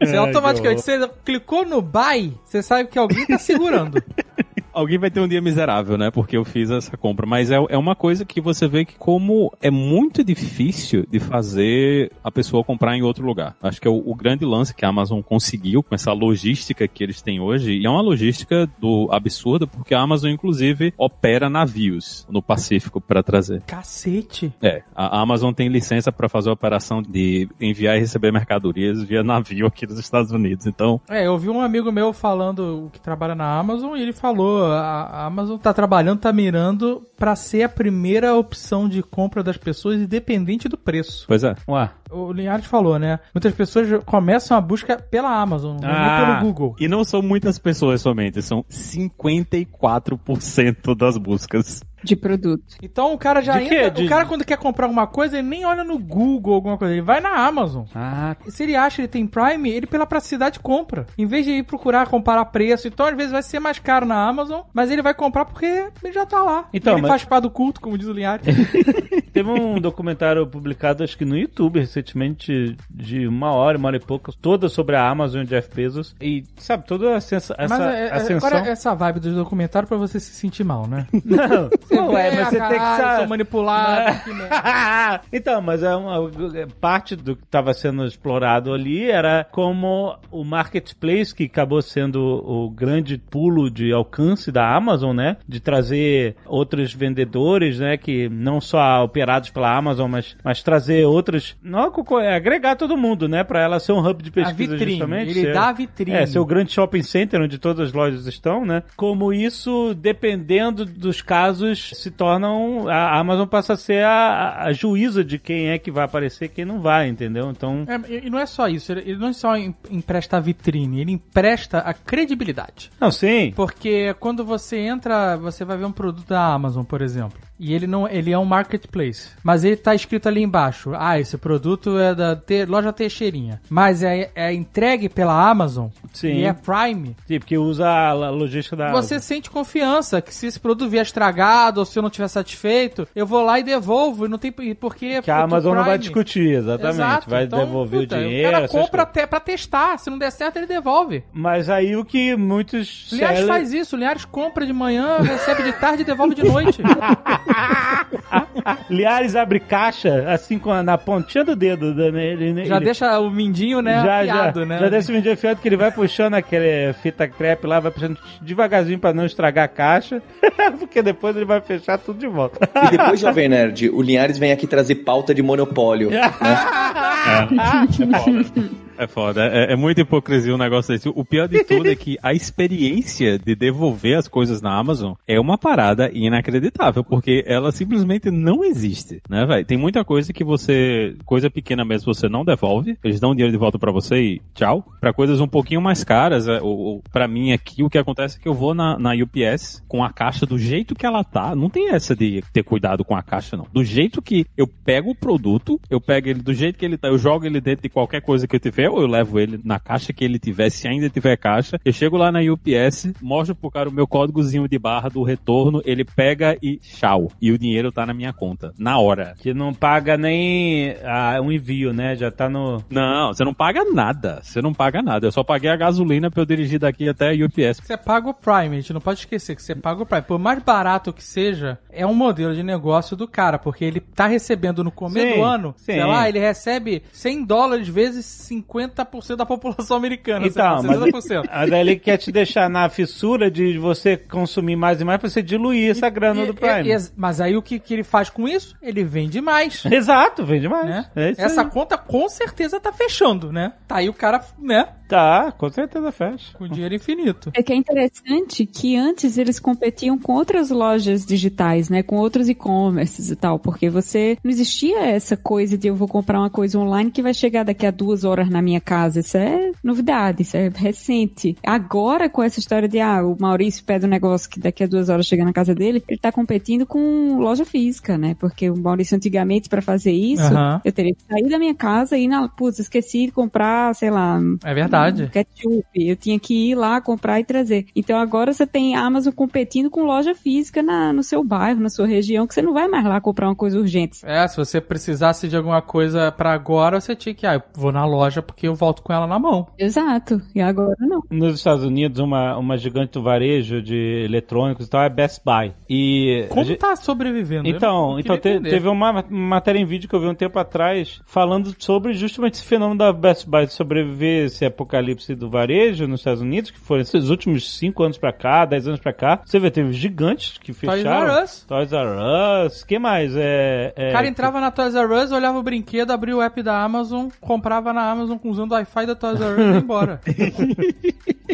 você automaticamente, você clicou no buy, você sabe que alguém tá segurando. Alguém vai ter um dia miserável, né? Porque eu fiz essa compra. Mas é, é uma coisa que você vê que como é muito difícil de fazer a pessoa comprar em outro lugar. Acho que é o, o grande lance que a Amazon conseguiu com essa logística que eles têm hoje. E é uma logística do absurda, porque a Amazon, inclusive, opera navios no Pacífico para trazer. Cacete. É, a Amazon tem licença para fazer a operação de enviar e receber mercadorias via navio aqui dos Estados Unidos. Então, É, eu vi um amigo meu falando que trabalha na Amazon e ele falou: a Amazon tá trabalhando, tá mirando pra ser a primeira opção de compra das pessoas, independente do preço. pois é. Ué. O Linhares falou, né? Muitas pessoas começam a busca pela Amazon, não Ah. nem pelo Google. E não são muitas pessoas somente, são 54% das buscas. De produto. Então o cara já De entra. De- O cara, quando quer comprar alguma coisa, ele nem olha no Google alguma coisa, ele vai na Amazon. Ah, Se ele acha que ele tem Prime, ele pela praticidade compra. Em vez de ir procurar comparar preço, então às vezes vai ser mais caro na Amazon, mas ele vai comprar porque ele já tá lá. Então, ele mas- faz parte do culto, como diz o Linhares. Teve um documentário publicado, acho que no YouTube, recentemente, de uma hora, uma hora e pouco, toda sobre a Amazon e Jeff Bezos. E, sabe, toda essa, essa mas é, é, ascensão... agora essa vibe do documentário pra você se sentir mal, né? Não, não vê, é, mas você ah, tem que saber... Manipulado. merda. então, mas é uma é, parte do que estava sendo explorado ali era como o marketplace que acabou sendo o grande pulo de alcance da Amazon, né? De trazer outros vendedores, né? Que não só operados pela Amazon, mas, mas trazer outros, não é, agregar todo mundo, né? Para ela ser um hub de A pesquisa vitrine. justamente. Ele ser- dá a vitrine. é, ser o grande shopping center onde todas as lojas estão, né? Como isso, dependendo dos casos, se tornam. A Amazon passa a ser a, a juíza de quem é que vai aparecer e quem não vai, entendeu? Então. É, e não é só isso, ele não só em- empresta a vitrine, ele empresta a credibilidade. Não, sim. Porque quando você entra, você vai ver um produto da Amazon, por exemplo. E ele não, ele é um marketplace, mas ele tá escrito ali embaixo, ah, esse produto é da te, loja Teixeirinha, mas é, é entregue pela Amazon Sim. e é Prime, Sim, porque usa a logística da você sente confiança que se esse produto vier estragado ou se eu não estiver satisfeito, eu vou lá e devolvo, e não tem porque que a Amazon não vai discutir, exatamente. Exato, vai então, devolver puta, o dinheiro. O cara compra até pra testar, se não der certo ele devolve. Mas aí o que muitos. Linhares sellers- faz isso, Linhares compra de manhã, recebe de tarde e devolve de noite. Liares abre caixa, assim, com a- na pontinha do dedo. né? Ele, Já ele- deixa o mindinho, né, já, afiado, já, né? já deixa o vídeo afiado que ele vai puxando aquele fita crepe lá, vai puxando devagarzinho pra não estragar a caixa, porque depois ele vai fechar tudo de volta. E depois, Jovem Nerd, o Linhares vem aqui trazer pauta de monopólio. né? É foda, é, é muita hipocrisia um negócio desse. O pior de tudo é que a experiência de devolver as coisas na Amazon é uma parada inacreditável, porque ela simplesmente não existe, né, velho? Tem muita coisa que você, coisa pequena mesmo, você não devolve, eles dão dinheiro de volta pra você e tchau. Pra coisas um pouquinho mais caras, é, ou, ou pra mim aqui, o que acontece é que eu vou na, na UPS com a caixa do jeito que ela tá, não tem essa de ter cuidado com a caixa, não. Do jeito que eu pego o produto, eu pego ele do jeito que ele tá, eu jogo ele dentro de qualquer coisa que eu tiver, ou eu levo ele na caixa que ele tiver, se ainda tiver caixa. Eu chego lá na UPS, mostro pro cara o meu códigozinho de barra do retorno, ele pega e tchau. E o dinheiro tá na minha conta, na hora. Que não paga nem ah, um envio, né? Já tá no. Não, você não paga nada. Você não paga nada. Eu só paguei a gasolina pra eu dirigir daqui até a UPS. Você paga o Prime, a gente não pode esquecer que você paga o Prime. Por mais barato que seja, é um modelo de negócio do cara, porque ele tá recebendo no começo Sim, do ano, sim. sei lá, ele recebe 100 dólares vezes 50% da população americana, Então, lá, mas, 60%. mas aí ele quer te deixar na fissura de você consumir mais e mais pra você diluir essa grana E- do Prime. e- e- mas aí o que, que ele faz com isso? Ele vende mais. Exato, vende mais. Né? É isso Essa aí. conta com certeza tá fechando, né? Tá aí o cara, né? Tá, com certeza fecha. Com dinheiro infinito. É que é interessante que antes eles competiam com outras lojas digitais, né? Com outros e-commerces e tal, porque você não existia essa coisa de eu vou comprar uma coisa online que vai chegar daqui a duas horas na minha casa. Isso é novidade, isso é recente. Agora, com essa história de ah, o Maurício pede um negócio que daqui a duas horas chega na casa dele, ele tá competindo com loja física, né? Porque o Maurício antigamente, para fazer isso, Aham. eu teria que sair da minha casa e ir na. Putz, esqueci de comprar, sei lá, É verdade. ketchup. Eu tinha que ir lá comprar e trazer. Então agora você tem a Amazon competindo com loja física na, no seu bairro, na sua região, que você não vai mais lá comprar uma coisa urgente. É, se você precisasse de alguma coisa pra agora, você tinha que, ah, eu vou na loja porque eu volto com ela na mão. Exato. E agora não. Nos Estados Unidos, uma, uma gigante do varejo de eletrônicos e tal é Best Buy. E. Como gente- tá sobrevivendo? Eu Então, não então te- teve uma matéria em vídeo que eu vi um tempo atrás falando sobre justamente esse fenômeno da Best Buy de sobreviver esse apocalipse do varejo nos Estados Unidos, que foram esses últimos 5 anos pra cá, 10 anos pra cá. Você vê, teve gigantes que Toys fecharam. Us. Toys R Us. que mais? É, é, O cara entrava na Toys R Us, olhava o brinquedo, abria o app da Amazon, comprava na Amazon usando o Wi-Fi da Toys R Us e ia embora.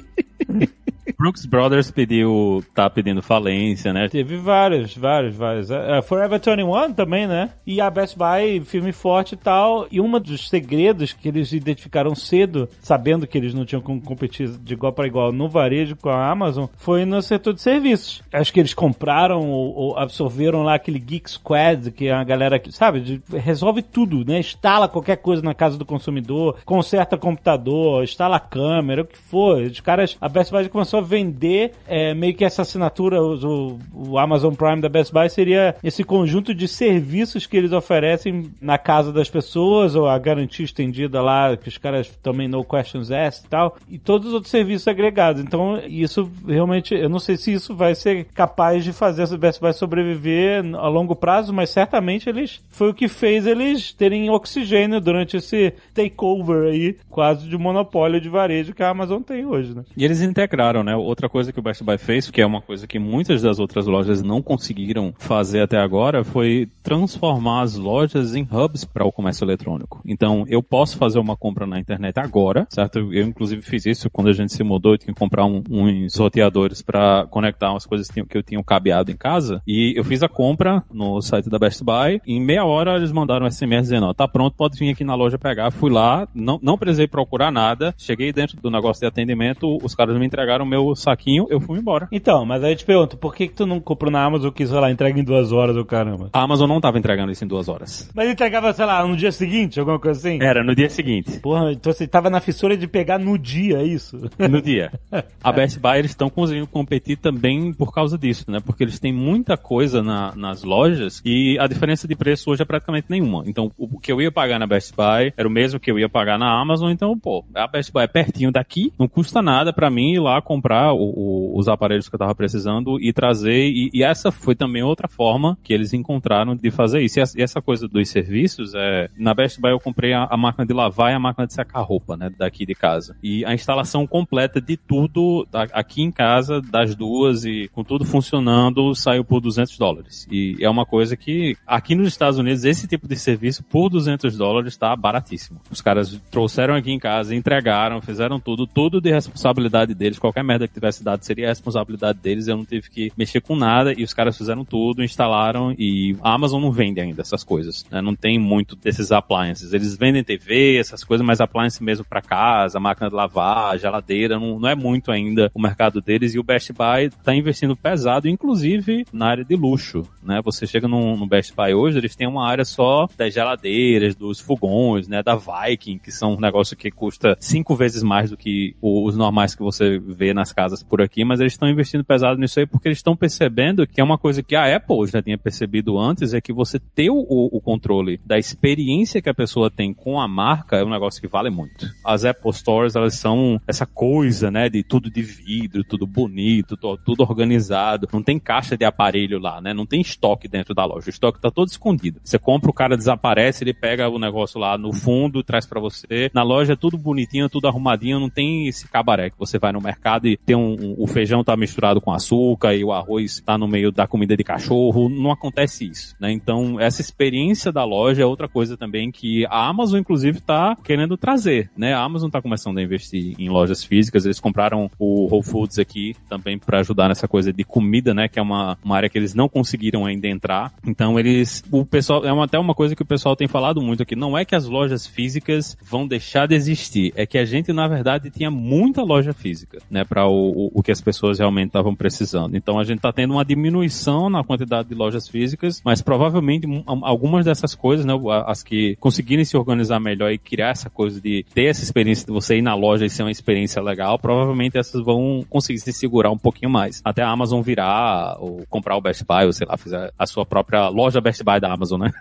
Brooks Brothers pediu, tá pedindo falência, né? Teve vários, vários, vários. É, Forever 21 também, né? E a Best Buy, filme forte e tal. E um dos segredos que eles identificaram cedo, sabendo que eles não tinham como competir de igual para igual no varejo com a Amazon, foi no setor de serviços. Acho que eles compraram ou, ou absorveram lá aquele Geek Squad, que é a galera que, sabe, de- resolve tudo, né? Instala qualquer coisa na casa do consumidor, conserta computador, instala câmera, o que for. Os caras, a Best Buy começou a vender é, meio que essa assinatura, o, o Amazon Prime da Best Buy seria esse conjunto de serviços que eles oferecem na casa das pessoas, ou a garantia estendida lá, que os caras também no questions asked e tal, e todos os outros serviços agregados. Então, isso realmente, eu não sei se isso vai ser capaz de fazer a Best Buy sobreviver a longo prazo, mas certamente eles foi o que fez eles terem oxigênio durante esse takeover aí, quase de monopólio de varejo que a Amazon tem hoje, né? E eles integraram, né? Outra coisa que o Best Buy fez, que é uma coisa que muitas das outras lojas não conseguiram fazer até agora, foi transformar as lojas em hubs para o comércio eletrônico. Então, eu posso fazer uma compra na internet agora, certo? Eu, inclusive, fiz isso quando a gente se mudou, eu tinha que comprar um- uns roteadores para conectar umas coisas que eu tinha cabeado em casa. E eu fiz a compra no site da Best Buy. Em meia hora, eles mandaram um SMS dizendo, ó, tá pronto, pode vir aqui na loja pegar. Fui lá, não, não precisei procurar nada. Cheguei dentro do negócio de atendimento, os caras me entregaram meu meu saquinho, eu fui embora. Então, mas aí eu te pergunto, por que, que tu não comprou na Amazon que, sei lá, entrega em duas horas ou caramba? A Amazon não tava entregando isso em duas horas. Mas entregava, sei lá, no dia seguinte, alguma coisa assim? Era no dia seguinte. Porra, então você tava na fissura de pegar no dia, é isso? No dia. A Best Buy, eles estão conseguindo competir também por causa disso, né? Porque eles têm muita coisa na- nas lojas e a diferença de preço hoje é praticamente nenhuma. Então, o o que eu ia pagar na Best Buy era o mesmo que eu ia pagar na Amazon. Então, pô, a Best Buy é pertinho daqui, não custa nada pra mim ir lá comprar o- o- os aparelhos que eu tava precisando e trazer. E, e essa foi também outra forma que eles encontraram de fazer isso. E essa, coisa dos serviços, é, na Best Buy eu comprei a, a máquina de lavar e a máquina de secar roupa, né, daqui de casa. E a instalação completa de tudo aqui em casa, das duas e com tudo funcionando, saiu por 200 dólares. E é uma coisa que aqui nos Estados Unidos, esse tipo de serviço por 200 dólares está baratíssimo. Os caras trouxeram aqui em casa, entregaram, fizeram tudo, tudo de responsabilidade deles. Qualquer merda tivesse dado seria a responsabilidade deles. Eu não tive que mexer com nada e os caras fizeram tudo, instalaram e a Amazon não vende ainda essas coisas. né? Não tem muito desses appliances. Eles vendem TV, essas coisas, mas appliance mesmo para casa, máquina de lavar, geladeira, não, não é muito ainda o mercado deles e o Best Buy está investindo pesado, inclusive na área de luxo, né? Você chega no, no Best Buy hoje, eles têm uma área só das geladeiras, dos fogões, né? Da Viking, que são um negócio que custa cinco vezes mais do que os normais que você vê nas casas por aqui, mas eles estão investindo pesado nisso aí porque eles estão percebendo que é uma coisa que a Apple já tinha percebido antes, é que você ter o, o controle da experiência que a pessoa tem com a marca é um negócio que vale muito. As Apple Stores, elas são essa coisa, né, de tudo de vidro, tudo bonito, to- tudo organizado, não tem caixa de aparelho lá, né, não tem estoque dentro da loja, o estoque tá todo escondido. Você compra, o cara desaparece, ele pega o negócio lá no fundo, traz pra você. Na loja é tudo bonitinho, tudo arrumadinho, não tem esse cabaré que você vai no mercado e tem um, um- o feijão tá misturado com açúcar e o arroz tá no meio da comida de cachorro, não acontece isso, né? Então, essa experiência da loja é outra coisa também que a Amazon inclusive tá querendo trazer, né? A Amazon tá começando a investir em lojas físicas, eles compraram o Whole Foods aqui também para ajudar nessa coisa de comida, né, que é uma, uma área que eles não conseguiram ainda entrar. Então, eles o pessoal é uma, até uma coisa que o pessoal tem falado muito aqui, não é que as lojas físicas vão deixar de existir, é que a gente na verdade tinha muita loja física, né, para o, o, que as pessoas realmente estavam precisando. Então, a gente tá tendo uma diminuição na quantidade de lojas físicas, mas provavelmente um, algumas dessas coisas, né, as que conseguirem se organizar melhor e criar essa coisa de ter essa experiência de você ir na loja e ser uma experiência legal, provavelmente essas vão conseguir se segurar um pouquinho mais. Até a Amazon virar ou comprar o Best Buy, ou sei lá, fizer a sua própria loja Best Buy da Amazon, né?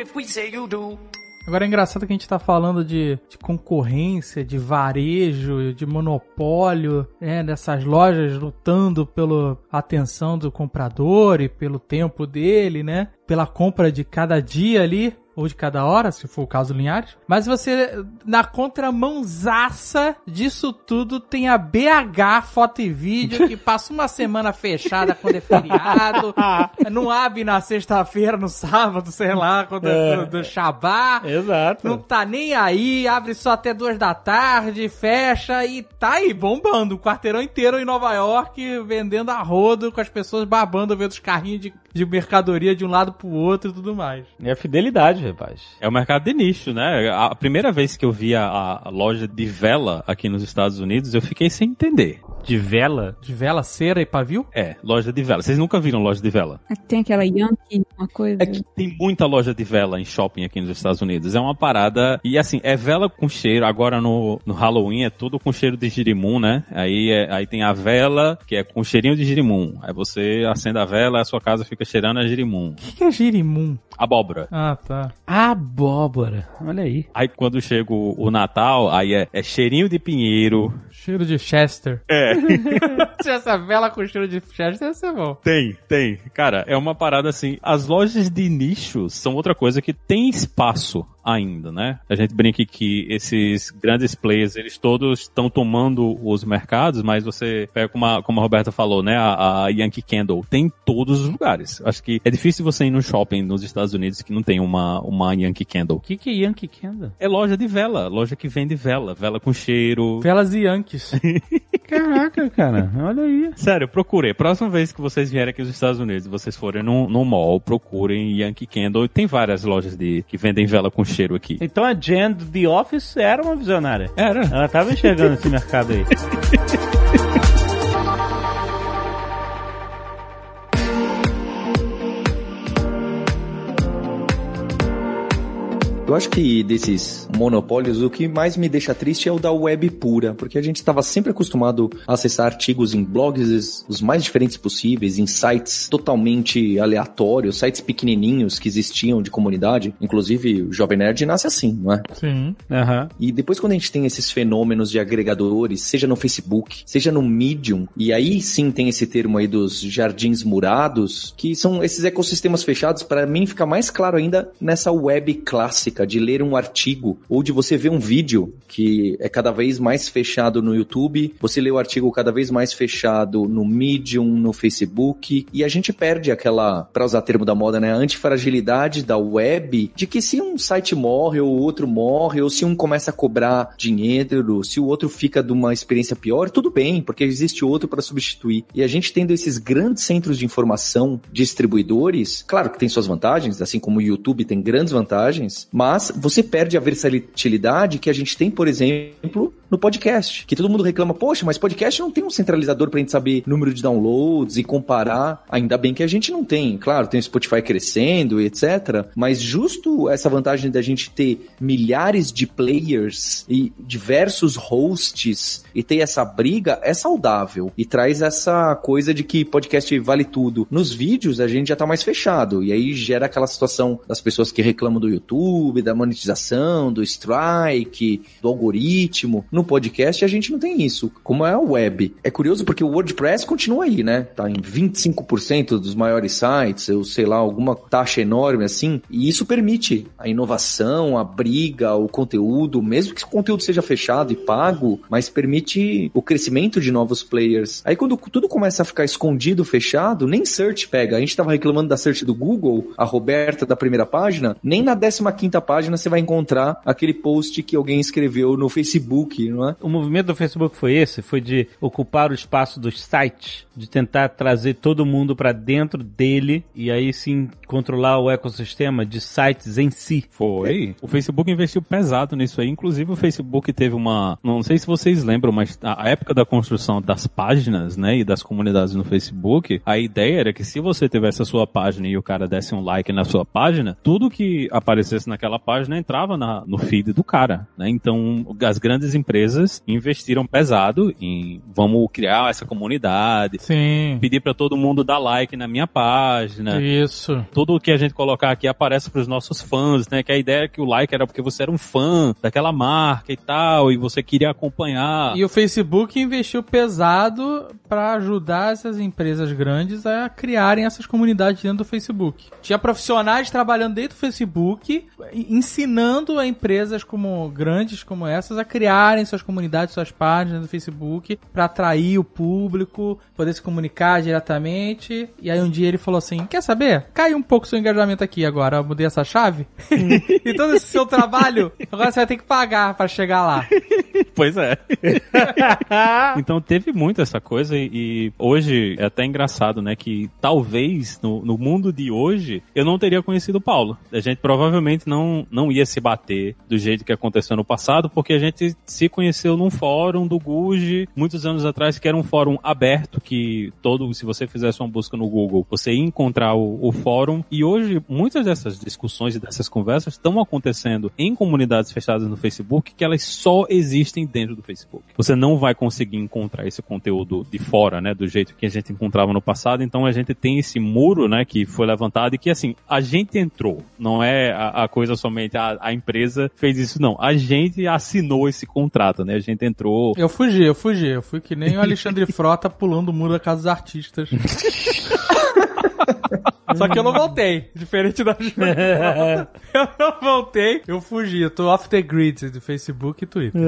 If we say you do. Agora é engraçado que a gente tá falando de, de concorrência, de varejo, de monopólio, né? Dessas lojas lutando pela atenção do comprador e pelo tempo dele, né? Pela compra de cada dia ali. Ou de cada hora, se for o caso Linhares. Mas você, na contramãozaça disso tudo, tem a BH Foto e Vídeo, que passa uma semana fechada quando é feriado. não abre na sexta-feira, no sábado, sei lá, quando é, do, do Shabá. Exato. Não tá nem aí, abre só até duas da tarde, fecha e tá aí bombando. O quarteirão inteiro em Nova York, vendendo a rodo, com as pessoas babando, vendo os carrinhos de, de mercadoria de um lado pro outro e tudo mais. É a fidelidade, rapaz. É o mercado de nicho, né? A primeira vez que eu vi a, a loja de vela aqui nos Estados Unidos, eu fiquei sem entender. De vela? De vela, cera e pavio? É, loja de vela. Vocês nunca viram loja de vela? Tem aquela Yankee, uma coisa. É que tem muita loja de vela em shopping aqui nos Estados Unidos. É uma parada. E assim, é vela com cheiro. Agora no, no Halloween é tudo com cheiro de girimum, né? Aí, é- aí tem a vela, que é com cheirinho de girimum. Aí você acende a vela e a sua casa fica cheirando a girimum. O que, que é girimum? Abóbora. Ah, tá. Abóbora. Olha aí. Aí quando chega o, o Natal, aí é, é cheirinho de pinheiro. Cheiro de Chester. É. Se essa vela com cheiro de Chester, ia ser bom. Tem, tem. Cara, é uma parada assim. As lojas de nicho são outra coisa que tem espaço ainda, né? A gente brinca que esses grandes players, eles todos estão tomando os mercados, mas você pega como a, como a Roberta falou, né? A, a Yankee Candle tem em todos os lugares. Acho que é difícil você ir no shopping nos Estados Unidos que não tem uma, uma Yankee Candle. O que, que é Yankee Candle? É loja de vela, loja que vende vela, vela com cheiro. Velas e Yankees. Caraca, cara, olha aí. Sério, procurei. Próxima vez que vocês vierem aqui nos Estados Unidos, vocês forem no, no mall, procurem Yankee Candle. Tem várias lojas de, que vendem vela com cheiro aqui. Então a Jen do The Office era uma visionária. Era. Ela tava enxergando esse mercado aí. Eu acho que desses monopólios, o que mais me deixa triste é o da web pura, porque a gente estava sempre acostumado a acessar artigos em blogs os mais diferentes possíveis, em sites totalmente aleatórios, sites pequenininhos que existiam de comunidade. Inclusive, o Jovem Nerd nasce assim, não é? Sim. Aham. E depois quando a gente tem esses fenômenos de agregadores, seja no Facebook, seja no Medium, e aí sim tem esse termo aí dos jardins murados, que são esses ecossistemas fechados, para mim fica mais claro ainda nessa web clássica de ler um artigo ou de você ver um vídeo que é cada vez mais fechado no YouTube, você lê o artigo cada vez mais fechado no Medium, no Facebook, e a gente perde aquela, para usar termo da moda, né, a antifragilidade da web, de que se um site morre ou outro morre, ou se um começa a cobrar dinheiro, se o outro fica de uma experiência pior, tudo bem, porque existe outro para substituir. E a gente tendo esses grandes centros de informação, distribuidores, claro que tem suas vantagens, assim como o YouTube tem grandes vantagens, mas você perde a versatilidade que a gente tem, por exemplo, no podcast. Que todo mundo reclama, poxa, mas podcast não tem um centralizador pra gente saber número de downloads e comparar. Ainda bem que a gente não tem. Claro, tem o Spotify crescendo e etc. Mas justo essa vantagem da gente ter milhares de players e diversos hosts e ter essa briga é saudável e traz essa coisa de que podcast vale tudo. Nos vídeos a gente já tá mais fechado e aí gera aquela situação das pessoas que reclamam do YouTube, da monetização, do strike, do algoritmo. No podcast a gente não tem isso, como é a web. É curioso porque o WordPress continua aí, né? Tá em 25% dos maiores sites, eu sei lá, alguma taxa enorme assim, e isso permite a inovação, a briga, o conteúdo, mesmo que o conteúdo seja fechado e pago, mas permite o crescimento de novos players. Aí quando tudo começa a ficar escondido, fechado, nem search pega. A gente tava reclamando da search do Google, a Roberta da primeira página, nem na 15ª página você vai encontrar aquele post que alguém escreveu no Facebook, não é? O movimento do Facebook foi esse, foi de ocupar o espaço dos sites, de tentar trazer todo mundo para dentro dele e aí sim controlar o ecossistema de sites em si. Foi. O Facebook investiu pesado nisso aí. Inclusive, o Facebook teve uma. Não sei se vocês lembram, mas a época da construção das páginas, né, e das comunidades no Facebook, a ideia era que se você tivesse a sua página e o cara desse um like na sua página, tudo que aparecesse naquela página entrava na, no feed do cara, né? Então, as grandes empresas investiram pesado em vamos criar essa comunidade, Sim. pedir para todo mundo dar like na minha página. Isso. Tudo que a gente colocar aqui aparece para os nossos fãs, né? Que a ideia é que o like era porque você era um fã daquela marca e tal, e você queria acompanhar. E o Facebook investiu pesado para ajudar essas empresas grandes a criarem essas comunidades dentro do Facebook. Tinha profissionais trabalhando dentro do Facebook, ensinando a empresas como grandes como essas a criarem suas comunidades, suas páginas no Facebook para atrair o público, poder se comunicar diretamente. E aí um dia ele falou assim: "Quer saber? Cai um pouco seu engajamento aqui agora, eu mudei essa chave. e todo esse seu trabalho, agora você vai ter que pagar para chegar lá." Pois é. então teve muito essa coisa e, e hoje é até engraçado, né? Que talvez no, no mundo de hoje eu não teria conhecido o Paulo. A gente provavelmente não, não ia se bater do jeito que aconteceu no passado, porque a gente se conheceu num fórum do Guji muitos anos atrás, que era um fórum aberto, que todo, se você fizesse uma busca no Google, você ia encontrar o, o fórum. E hoje muitas dessas discussões e dessas conversas estão acontecendo em comunidades fechadas no Facebook, que elas só existem dentro do Facebook. Você não vai conseguir encontrar esse conteúdo de fora, né, do jeito que a gente encontrava no passado. Então a gente tem esse muro, né, que foi levantado e que assim, a gente entrou, não é a, a coisa somente a, a empresa fez isso não. A gente assinou esse contrato, né? A gente entrou Eu fugi, eu fugi. Eu fui que nem o Alexandre Frota pulando o muro da casa dos artistas. Só que eu não voltei. Diferente da Juliana. eu não voltei. Eu fugi. Eu tô off the grid do Facebook e Twitter.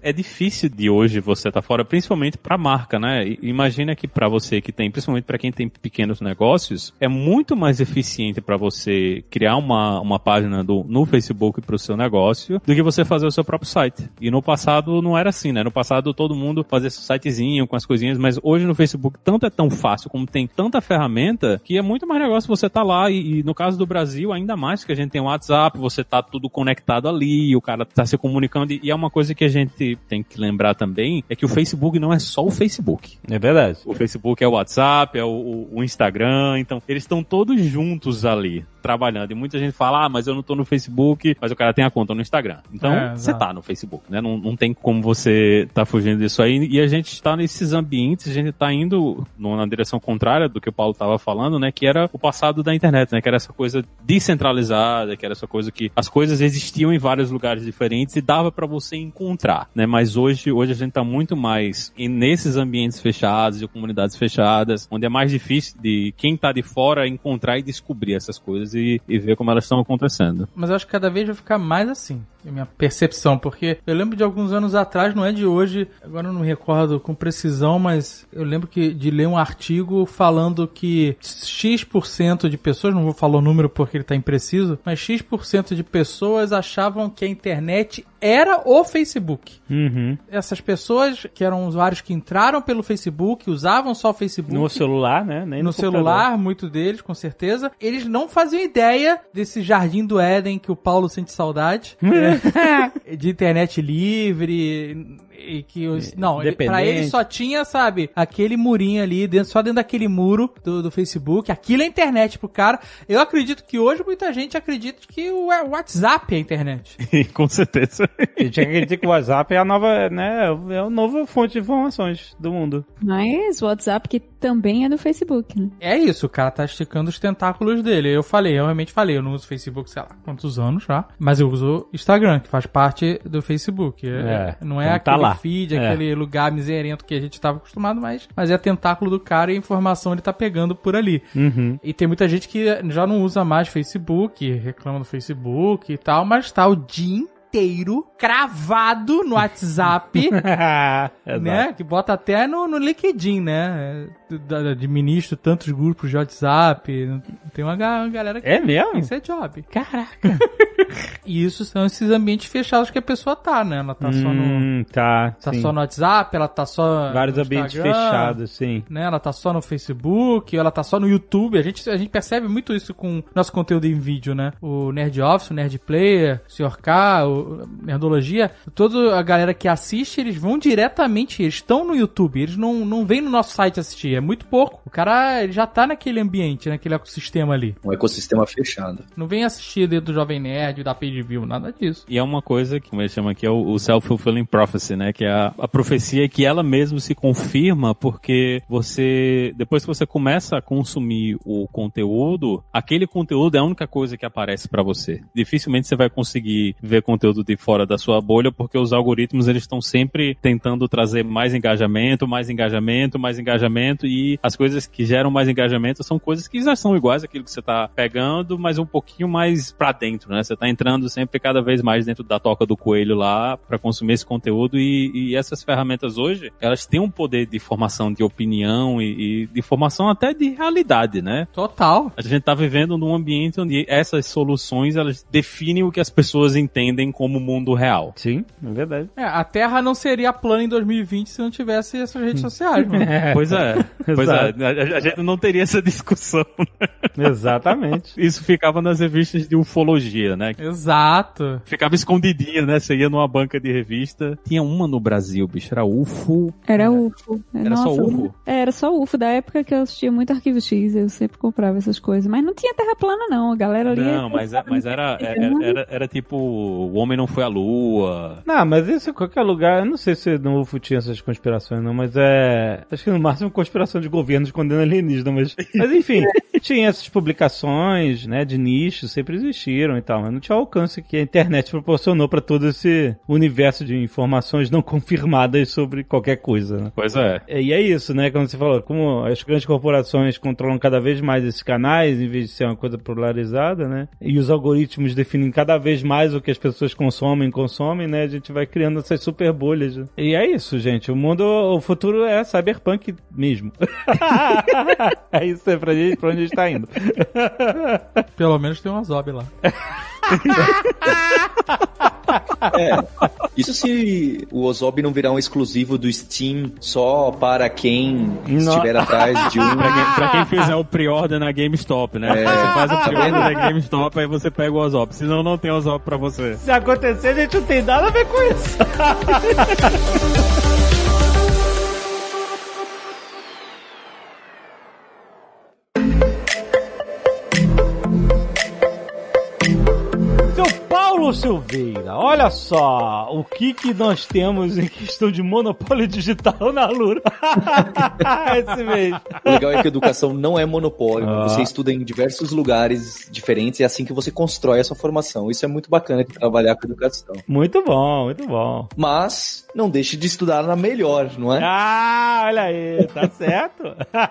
É difícil de hoje você estar tá fora, principalmente pra marca, né? Imagina que para você que tem, principalmente para quem tem pequenos negócios, é muito mais eficiente para você criar uma, uma página do, no Facebook pro seu negócio do que você fazer o seu próprio site. E no passado não era assim, né? No passado todo mundo fazia seu sitezinho com as coisinhas, mas hoje no Facebook tanto é tão fácil, como tem tanta ferramenta, que é muito mais negócio você tá lá e, e no caso do Brasil ainda mais que a gente tem o WhatsApp, você tá tudo conectado ali, o cara tá se comunicando e é uma coisa que a gente tem que lembrar também, é que o Facebook não é só o Facebook. É verdade. O Facebook é o WhatsApp, é o, o Instagram, então eles estão todos juntos ali trabalhando. E muita gente fala, ah, mas eu não tô no Facebook, mas o cara tem a conta no Instagram. Então, é, você tá no Facebook, né? Não, não tem como você tá fugindo disso aí. E a gente está nesses ambientes, a gente tá indo na direção contrária do que o Paulo tava falando, né? Que era o passado da internet, né? Que era essa coisa descentralizada, que era essa coisa que as coisas existiam em vários lugares diferentes e dava para você encontrar, né? Mas hoje, hoje a gente tá muito mais nesses ambientes fechados e comunidades fechadas, onde é mais difícil de quem tá de fora encontrar e descobrir essas coisas e, e ver como elas estão acontecendo. Mas eu acho que cada vez vai ficar mais assim, minha percepção, porque eu lembro de alguns anos atrás, não é de hoje, agora eu não me recordo com precisão, mas eu lembro que de ler um artigo falando que X% de pessoas, não vou falar o número porque ele está impreciso, mas X% de pessoas achavam que a internet era o Facebook. Uhum. Essas pessoas que eram usuários que entraram pelo Facebook, usavam só o Facebook. No celular, né? Nem no, no celular, muito deles, com certeza. Eles não faziam ideia desse jardim do Éden que o Paulo sente saudade. é, de internet livre e que os, não, ele, pra ele só tinha, sabe, aquele murinho ali, dentro, só dentro daquele muro do, do Facebook. Aquilo é internet pro cara. Eu acredito que hoje muita gente acredita que o WhatsApp é internet. Com certeza. A gente acredita que o WhatsApp é a nova, né, é a nova fonte de informações do mundo. Mas o WhatsApp que também é do Facebook, né? É isso, o cara tá esticando os tentáculos dele. Eu falei, eu realmente falei, eu não uso Facebook, sei lá, quantos anos já, mas eu uso Instagram, que faz parte do Facebook. É, não é então tá aquele lá. feed, é. aquele lugar miserento que a gente tava acostumado, mas, mas é tentáculo do cara e a informação ele tá pegando por ali. Uhum. E tem muita gente que já não usa mais Facebook, reclama do Facebook e tal, mas tá o dia inteiro cravado no WhatsApp, né? Que bota até no, no LinkedIn, né? Administro tantos grupos de WhatsApp. Tem uma galera que. É mesmo? Isso é job. Caraca. e isso são esses ambientes fechados que a pessoa tá, né? Ela tá hum, só no. Hum, tá. Tá sim. só no WhatsApp, ela tá só. Vários ambientes fechados, sim. Né? Ela tá só no Facebook, ela tá só no YouTube. A gente, a gente percebe muito isso com nosso conteúdo em vídeo, né? O Nerd Office, o Nerd Player, o Sr. K, o Nerdologia, toda a galera que assiste, eles vão diretamente, eles estão no YouTube, eles não, não vêm no nosso site assistir, é muito pouco. O cara ele já tá naquele ambiente, naquele ecossistema ali. Um ecossistema fechado. Não vem assistir dentro do Jovem Nerd, da Page View, nada disso. E é uma coisa que, como ele chama aqui, é o, self-fulfilling prophecy, né? Que é a, a profecia que ela mesmo se confirma porque você, depois que você começa a consumir o conteúdo, aquele conteúdo é a única coisa que aparece para você. Dificilmente você vai conseguir ver conteúdo de fora da sua bolha, porque os algoritmos eles estão sempre tentando trazer mais engajamento, mais engajamento, mais engajamento e as coisas que geram mais engajamento são coisas que já são iguais àquilo que você está pegando, mas um pouquinho mais para dentro, né? Você está entrando sempre cada vez mais dentro da toca do coelho lá para consumir esse conteúdo e, e, essas ferramentas hoje elas têm um poder de formação de opinião e, e de formação até de realidade, né? Total. A gente está vivendo num ambiente onde essas soluções elas definem o que as pessoas entendem como mundo mundo real. Sim, é verdade. É, a Terra não seria plana em 2020 se não tivesse essas redes sociais, mano. É. Pois é. Pois é. A, a, gente não teria essa discussão. Né? Exatamente. Isso ficava nas revistas de ufologia, né? Exato. Ficava escondidinho, né? Você ia numa banca de revista. Tinha uma no Brasil, bicho. Era UFO. Era UFO. Era Nossa, só UFO? É, era só UFO. Da época que eu assistia muito Arquivo X, eu sempre comprava essas coisas. Mas não tinha Terra plana, não. A galera ali. Não, mas, é, mas era, era, era, era, tipo: o homem não foi à lua. Não, mas isso em qualquer lugar. Eu não sei se no UFO tinha essas conspirações, não, mas é. Acho que no máximo conspiração de governo escondendo alienígena, mas. Mas enfim, tinha essas publicações, né, de nicho sempre existiram e tal, mas não tinha o alcance que a internet proporcionou para todo esse universo de informações não confirmadas sobre qualquer coisa. Né? Pois é. E é isso, né, como você falou, como as grandes corporações controlam cada vez mais esses canais, em vez de ser uma coisa polarizada, né, e os algoritmos definem cada vez mais o que as pessoas consomem, consomem, né, a gente vai criando essas super bolhas. E é isso, gente, o mundo, o futuro é cyberpunk mesmo. é isso é pra gente, pra onde a gente tá indo. Pelo menos tem uma Zob lá. É. Isso se o Ozob não virar um exclusivo do Steam só para quem estiver atrás de um. Pra quem, pra quem fizer o pre-order na GameStop, né? É. Você faz o pre-order na GameStop, aí você pega o Ozob. Senão não tem Ozob pra você. Se acontecer, a gente não tem nada a ver com isso. Silveira, olha só o que que nós temos em questão de monopólio digital na Lura. Esse mesmo. O legal é que a educação não é monopólio. Ah. Você estuda em diversos lugares diferentes e é assim que você constrói a sua formação. Isso é muito bacana de trabalhar com educação. Muito bom, muito bom. Mas não deixe de estudar na melhor, não é? Ah, olha aí, tá certo.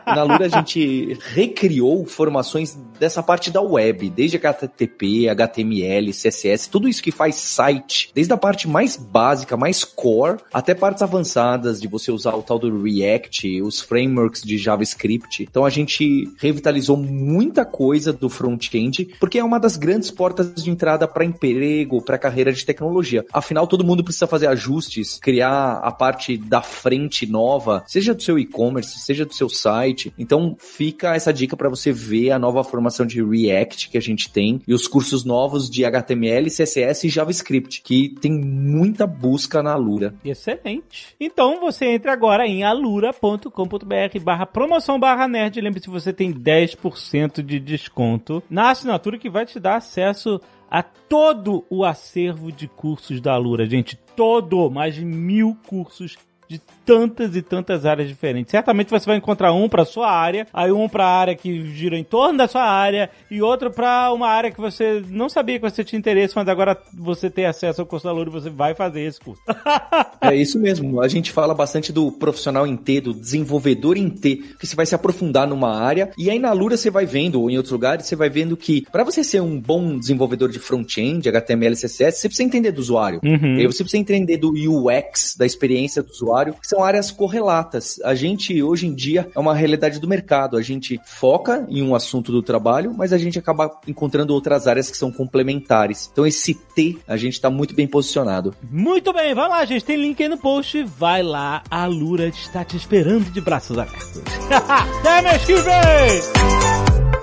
na Lura a gente recriou formações dessa parte da web, desde HTTP, HTML, CSS, tudo tudo isso que faz site, desde a parte mais básica, mais core, até partes avançadas de você usar o tal do React, os frameworks de JavaScript. Então a gente revitalizou muita coisa do front-end, porque é uma das grandes portas de entrada para emprego, para carreira de tecnologia. Afinal, todo mundo precisa fazer ajustes, criar a parte da frente nova, seja do seu e-commerce, seja do seu site. Então fica essa dica para você ver a nova formação de React que a gente tem e os cursos novos de HTML, CSS CSS e JavaScript, que tem muita busca na Alura. Excelente. Então você entra agora em alura.com.br barra promoção barra nerd. Lembre-se, você tem 10% de desconto na assinatura que vai te dar acesso a todo o acervo de cursos da Alura, gente. Todo, mais de mil cursos de tantas e tantas áreas diferentes. Certamente você vai encontrar um para sua área, aí um para a área que gira em torno da sua área e outro para uma área que você não sabia que você tinha interesse, mas agora você tem acesso ao curso da Lura e você vai fazer esse curso. é isso mesmo. A gente fala bastante do profissional em T, do desenvolvedor em T, que você vai se aprofundar numa área e aí na Lura você vai vendo ou em outros lugares você vai vendo que para você ser um bom desenvolvedor de front-end, HTML, CSS, você precisa entender do usuário. Uhum. Você precisa entender do UX, da experiência do usuário, que são áreas correlatas. A gente, hoje em dia, é uma realidade do mercado. A gente foca em um assunto do trabalho, mas a gente acaba encontrando outras áreas que são complementares. Então, esse T, a gente está muito bem posicionado. Muito bem, vai lá, gente. Tem link aí no post. Vai lá, a Lura está te esperando de braços abertos. Até mês que vem!